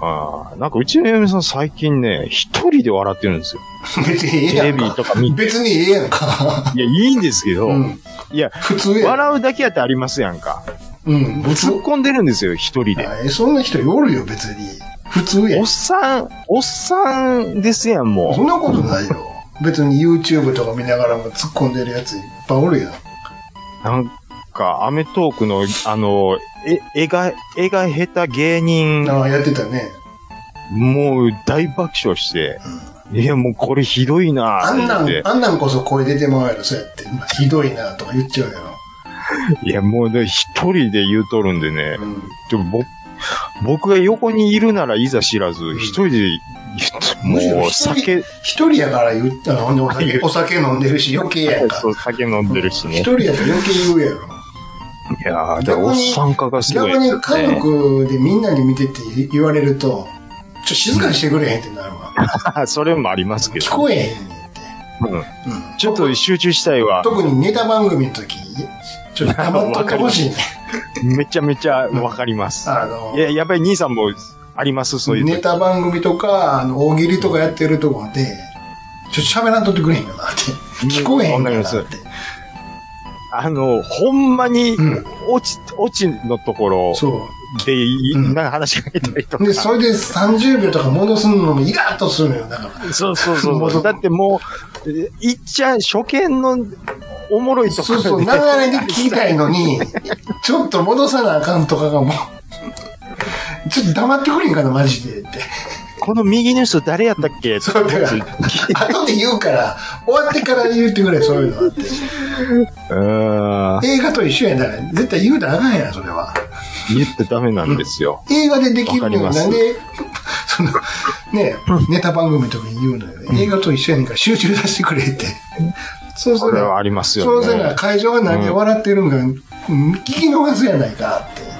あーなんかうちの嫁さん最近ね、一人で笑ってるんですよ。別にええテレビやんか。とか。別にええやんか。いや、いいんですけど、うん。いや、普通やん。笑うだけやってありますやんか。うん。突っ。込んでるんですよ、一人で。あえそんな人おるよ、別に。普通やんおっ。さん、おっさんですやん、もそんなことないよ。別に YouTube とか見ながらも突っ込んでるやついっぱいおるやん。う。なんか、アメトークの、あの、え、絵が、絵が下手芸人、ああ、やってたね。もう大爆笑して、いや、もうこれひどいなあんなん。あんなんこそ声出てまうやろ、そうやって。まあひどいなとか言っちゃうやろ。いや、もうね、一人で言うとるんでね、うん。でも僕、僕が横にいるならいざ知らず、一人で言って、もう酒、一人やから言ったの、お酒、お酒飲んでるし余計やんか。そう、酒飲んでるし一ね。人やったら余計言うやろ。いやー、でもおっさん化がすごい逆に家ね。族でみんなに見てって言われると、ちょ、静かにしてくれへんってなるわ。それもありますけ聞ど。こえへんねんって。うんうん。ちょっと集中したいわ。特にネタ番組の時、ちょっと黙っとってほしいね。めちゃめちゃわかります。あのい、や、やっぱり兄さんもあります、そういうネ時。タ番組とか、あの、大喜利とかやってるとこで、ちょっと喋らんとってくれへんかなって。聞こえへんかなって。あの、ほんまにうん、落ち、落ちのところそで、うんなんか話しかけたりとかう。。で、それで30秒とか戻すのもイラッとするのよ。だから。そうそうそう。だってもう、えいっちゃん、初見のおもろいとこ。そうそう、流れで聞きたいのに、ちょっと戻さなあかんとかがもう、ちょっと黙ってくれへんかな、マジでって。この右の人誰やったっけ？そう、だから、後で言うから、終わってから言ってくれ、そういうのはって。うーん。映画と一緒やんだから、絶対言うたらあかんやん、それは。言ってダメなんですよ。映画でできるのなんで、その、ね、ネタ番組とかに言うのよ。映画と一緒やねんから集中させてくれって。そうそれはありますよそう。会場が何で笑ってるんか、うん聞き逃すやないかって。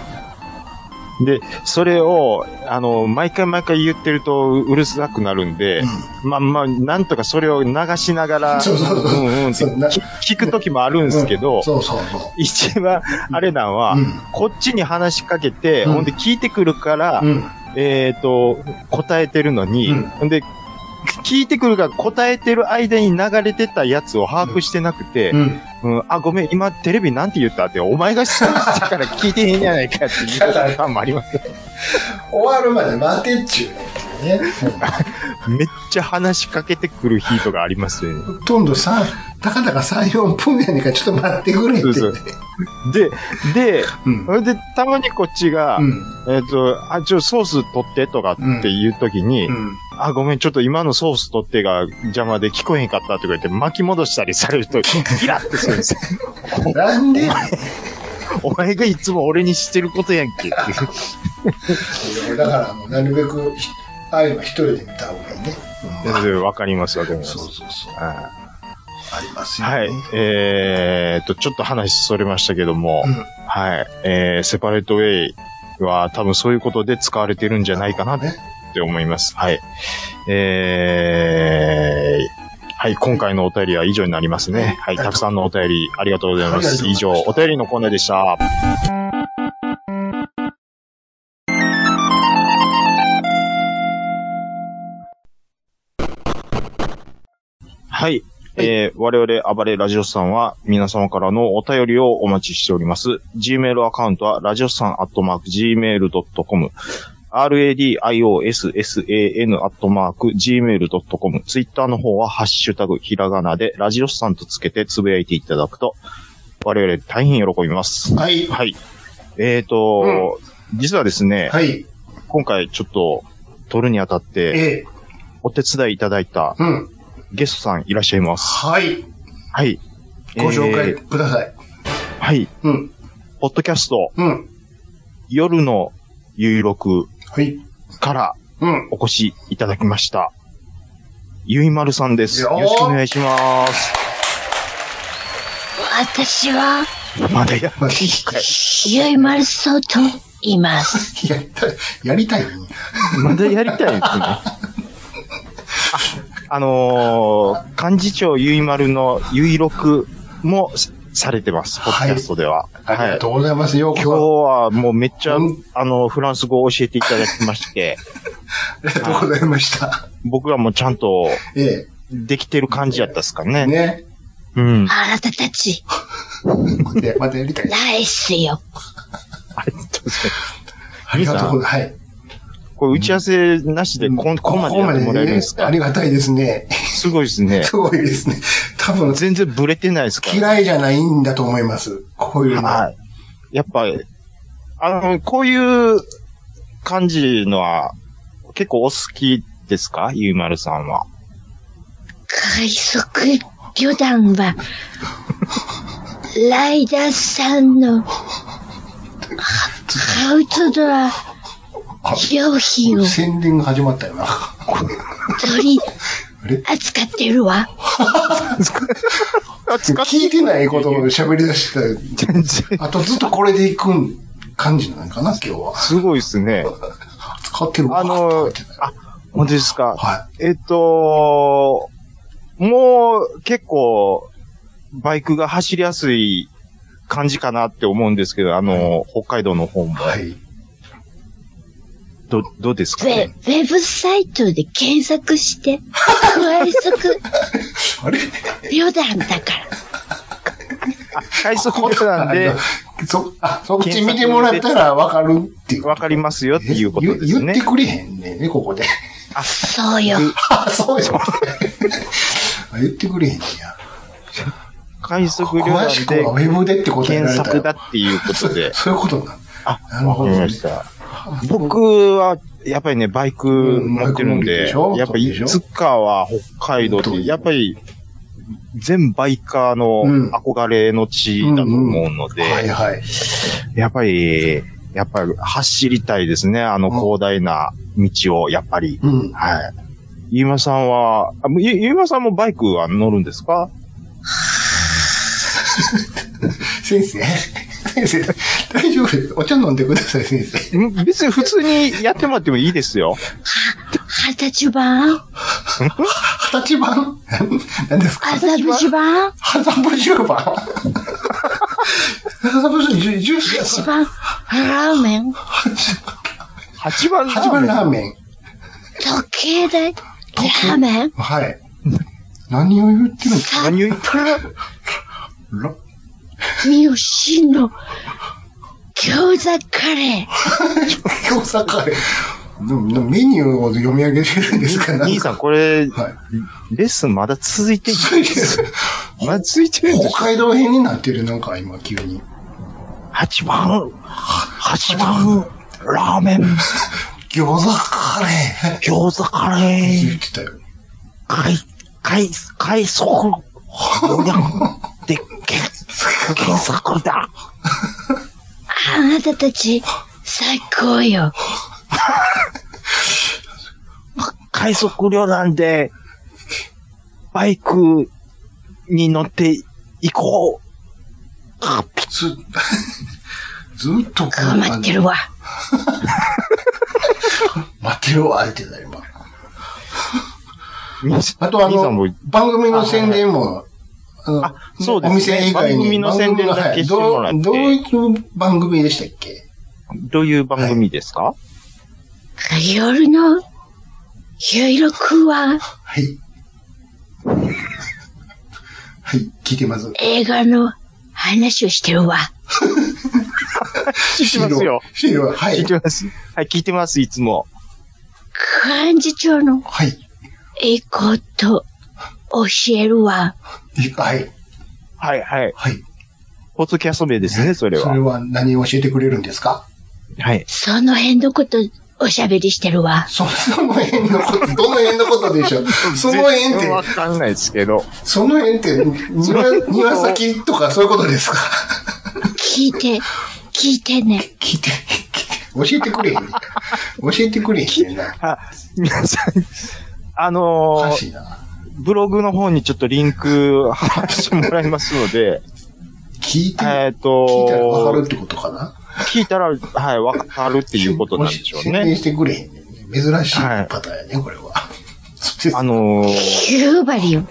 で、それを、あの、毎回毎回言ってるとうるさくなるんで、まあまあ、なんとかそれを流しながら、そうそうそう。うんうんって聞聞くときもあるんですけど、そうそうそう。一番、あれなんは、うん。こっちに話しかけて、うん。ほんで聞いてくるから、うん。えっ、と、答えてるのに、うん。ほんで、聞いてくるから答えてる間に流れてたやつを把握してなくて、うん。うんあ、ごめん、今テレビなんて言ったって、お前が質問してから聞いてへんやないかって言うパターンもあります。終わるまで待てっちゅうねんっていうね。めっちゃ話しかけてくる日とかありますよね。ほとんど3、たかだか3、4分やねんからちょっと待ってくれって。そうで、で、うんそ。れで、たまにこっちが、うん。えっ、と、あ、ちょ、ソース取ってとかっていうときに、うん。あ、ごめん、ちょっと今のソース取ってが邪魔で聞こえへんかったとか言って巻き戻したりされると、イラッてするんですよ。なんでお前がいつも俺にしてることやんけって。だからもうなるべく、ひああいうのは一人で見た方がいいね。わかります、わかります。そうそうそう。あありますよね。はい。えーっと、ちょっと話それましたけども、うんはい。えー、セパレートウェイは多分そういうことで使われてるんじゃないかなっね。て思います。はい。えー、はい、今回のお便りは以上になりますね。はい、たくさんのお便りありがとうございます。以上、お便りのコーナーでした。はい。えー、我々、暴れラジオスさんは、皆様からのお便りをお待ちしております。Gmail アカウントは、ラジオスさんアットマーク Gmail.com、radiossan アットマーク Gmail.com、ツイッターの方は、ハッシュタグ、ひらがなで、ラジオスさんとつけてつぶやいていただくと、我々大変喜びます。はい。はい。えーと、実はですね、はい。今回ちょっと、撮るにあたって、ええ。お手伝いいただいたうん。ゲストさんいらっしゃいます。はい。はい。ご紹介えーください。はい。うん。ポッドキャスト、うん。夜の有録はい。からうん。お越しいただきました。ゆいまるさんです。よろしくお願いします。私は、まだや、まあゆいまるそうと言います。やりたい、やりたい。まだやりたいですね。あ、あのー、幹事長ゆいまるのゆい録もされてます。ポッドキャストでは。ありがとうございます。ようこ今日そ。はもうめっちゃうん、あの、フランス語を教えていただきまして、ありがとうございました。僕はもうちゃんとえできてる感じやったっすかえ。ね。ね。うん。あなたたち、で、またやりたい。ナイスよ。ありがとうございますありがとうございます。はい。これ打ち合わせなしでこん、ここまでやってもらえるんですか？ありがたいですね。すごいですね。すごいですね。多分、全然ブレてないですか？ら。嫌いじゃないんだと思います。こういうの。はい。やっぱり、あの、こういう感じのは結構お好きですか？ゆいまるさんは。快速旅団は、ライダーさんのアウトドア用品を宣伝が始まったよな。取りあれ？扱ってるわ。聞いてないことを喋り出したよ。全然。あとずっとこれで行くん感じなのかな、今日は。すごいですね。使ってるわ。あのあ、本当ですか？はえっと、もう結構、バイクが走りやすい感じかなって思うんですけど、あの、北海道の方もい。。はい。ど、どうですか？ウェね。ウェブサイトで検索して、快 速あれ？旅団だから。快速旅団でそ、あ、そっち見てもらったらわかるっていう。わかりますよっていうことですね言言って。くれへんねんね、ここで。そうよ。あ、そうよ。あ言ってくれへんねや。快速ではウェブでって。検索だっていうことで。そういうことなの。あ、なるほどわかりました。僕は、やっぱりね、バイク持ってるんででしょ、やっぱりいつかは北海道って、やっぱり、全バイカーのうん憧れの地だと思うので。やっぱり、やっぱり走りたいですね、あの広大な道を、やっぱり。うん。はい。ゆいまさんは、あゆゆいまさんもバイクは乗るんですか？先生先生、大丈夫です。お茶飲んでください、先生。ん別に普通にやってもらってもいいですよ。二十歳版二十歳版何ですか？麻布版ハザブ十番ハザブ十、十、十、一番ラーメン8番八番ラーメン。時計でラーメンはい。何を言ってるんですか札何を幌ラ三好の餃子カレー。餃子カレー。メニューを読み上げてるんですか？兄さん、これ、はい。レッスンまだ続いてるそれでまだ続いてるんです北海道編になってる、なんか今、急に。8番、8番、ラーメン、餃子カレー。餃子カレー、言ってたよ。海、海、海藻、予約で、け、検索だ。あなたたち最高よ快速旅団で、バイクに乗って行こう。あ、ず、ずっとこ頑張ってるわ待ってるわ、ってた今。あとあの兄さんも、番組の宣伝も、あそうですねお店以外に。番組の宣伝だけしてもらってはいどうどういう番組でしたっけ？どういう番組ですか、夜の有力は？はい。はい、聞いてます。映画の話をしてるわ。知ってますよ。シールは、はい聞い。てます。はい、聞いてます、いつも。幹事長のはい。いいこと教えるわ。いはい。はい、はい。はい。ポッドキャスト名ですね、それは。それは何を教えてくれるんですか？はい。その辺のことおしゃべりしてるわ。そその辺のこと、どの辺のことでしょう？その辺って、わかんないですけど。その辺って、庭庭先とかそういうことですか？聞いて、聞いてね。聞いて、聞いて教えてくれへん。教えてくれへんねんな。あ、皆さん、あおのーかしいな。ブログの方にちょっとリンク 貼らせてもらいますので、聞いて、えっ、聞いたらわかとるってことかな？聞いたら、はい、わかるっていうことなんでしょうね。説明してくれへんねんね。珍しいパターンやね、これは。あのー、夕張よ。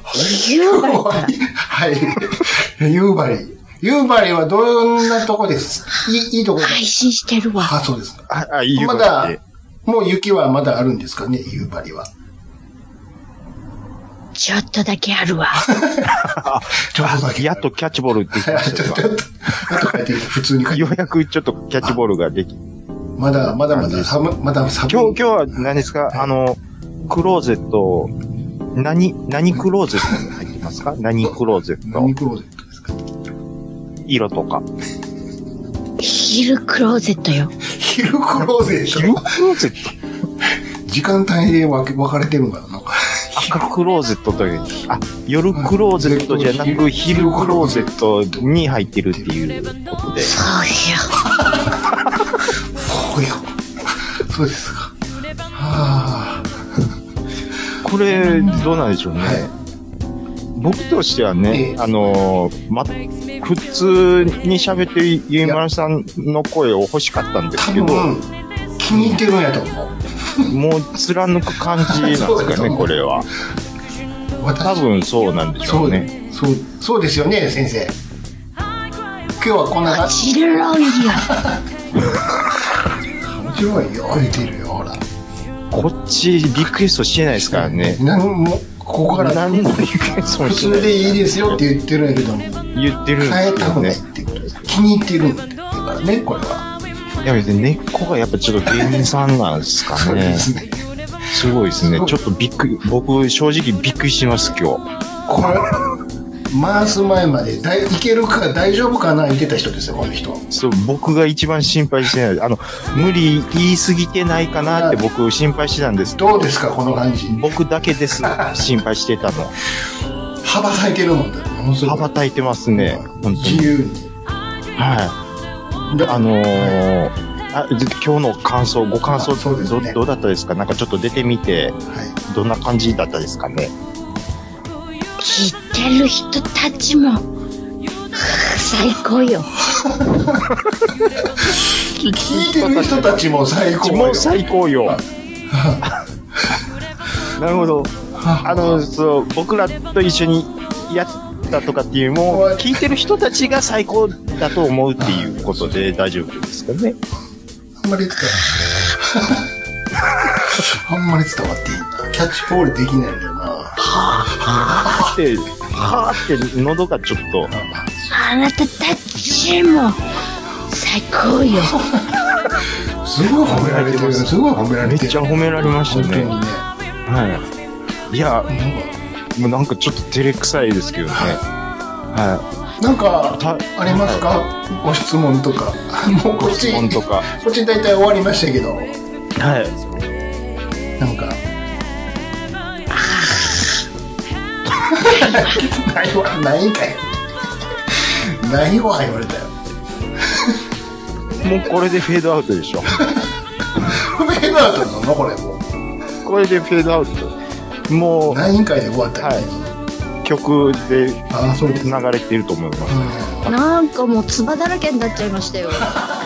夕張から。はい。夕張。夕張はどんなとこです？いい、いいとこです配信してるわ。あ、そうですか。あ、あ、いいまだ、もう雪はまだあるんですかね、夕張は。ちょっとだけあるわ。ちょっとだけ。やっとキャッチボールって言ってま ちょっと、したよ。ちょっと、あと書いてる。普通に書いてる。ようやくちょっとキャッチボールができ、まだ、まだまだ寒、まだ寒い。今日、今日は何ですか？あの、クローゼット、何、何クローゼットに入ってますか？何クローゼット？何クローゼットですか？色とか。ヒルクローゼットよ。昼クローゼッ昼ト。クローゼット？時間帯で分け分かれてるんかな？赤クローゼットという、あ、夜クローゼットじゃなく、昼クローゼットに入ってるっていうことで。そうよ。そうや。そうですか。はこれ、どうなんでしょうね。はい僕としてはええ、ねあのーま、普通に喋ってるゆいまるさんの声を欲しかったんであ。すけど、多分、気に入ってるんやと思う。もう貫く感じなんですかね、これは。私多分そうなんでしょそううね。ね。そう、そうですよね、先生。今日はこんなも感じ。ちろんよ。面白いよ、言ってるよ、ほら。こっちリクエストしてないですからね。なんも、ここから、何のリクエストも普してない。通でいいですよって言ってるんやけども、言ってるんですけどね変えたくないっ。てことです。気に入ってるんだからね、これは。いや、別に根っこがやっぱちょっと芸人さんなんですかそうでね。すね。すごいですね。ちょっとびっくり、僕正直びっくりしてます、今日。これ、回す前までだいいけるか大丈夫かな言ってた人ですよ、この人。そう、僕が一番心配してない。あの、無理言い過ぎてないかなって僕心配してたんですけど、どうですか、この感じ？僕だけです。心配してたの。羽ばたいてるもんだものすごく羽ばたいてますね。本当に。自由に。はい。であのー、あじ今日の感想、ご感想あそうねどうだったですか？なんかちょっと出てみて、はい。どんな感じだったですかね？聞いてる人たちも、最高よ。聞いてる人たちも最高よ。もう最高よ。なるほど。あの、そう、僕らと一緒にやったとかっていうよりも、聞いてる人たちが最高だと思うっていうことで大丈夫ですかね。あんまり伝わあんまり伝わっていいな。キャッチボールできないんだよな。はーって、はーって喉がちょっと、あなたたちも、最高よ。すごい褒められてる。すごい褒めらめっれてる。ちゃ褒められましたね。本当にね。はい。いや、もうなんかちょっと照れくさいですけどね。はなんかた、ありますか？ご質問とか。もうこっい。ち、質問とか。こっち大体終わりましたけど、はい。なんか。ないわ、ないんかい。ないわ、言われたよ。もうこれでフェードアウトでしょ。フェードアウトなの？これもこれでフェードアウト。もう。何回で終わったり、はいう曲でああ、そうです。流れてると思います。なんかもう、つばだらけになっちゃいましたよ。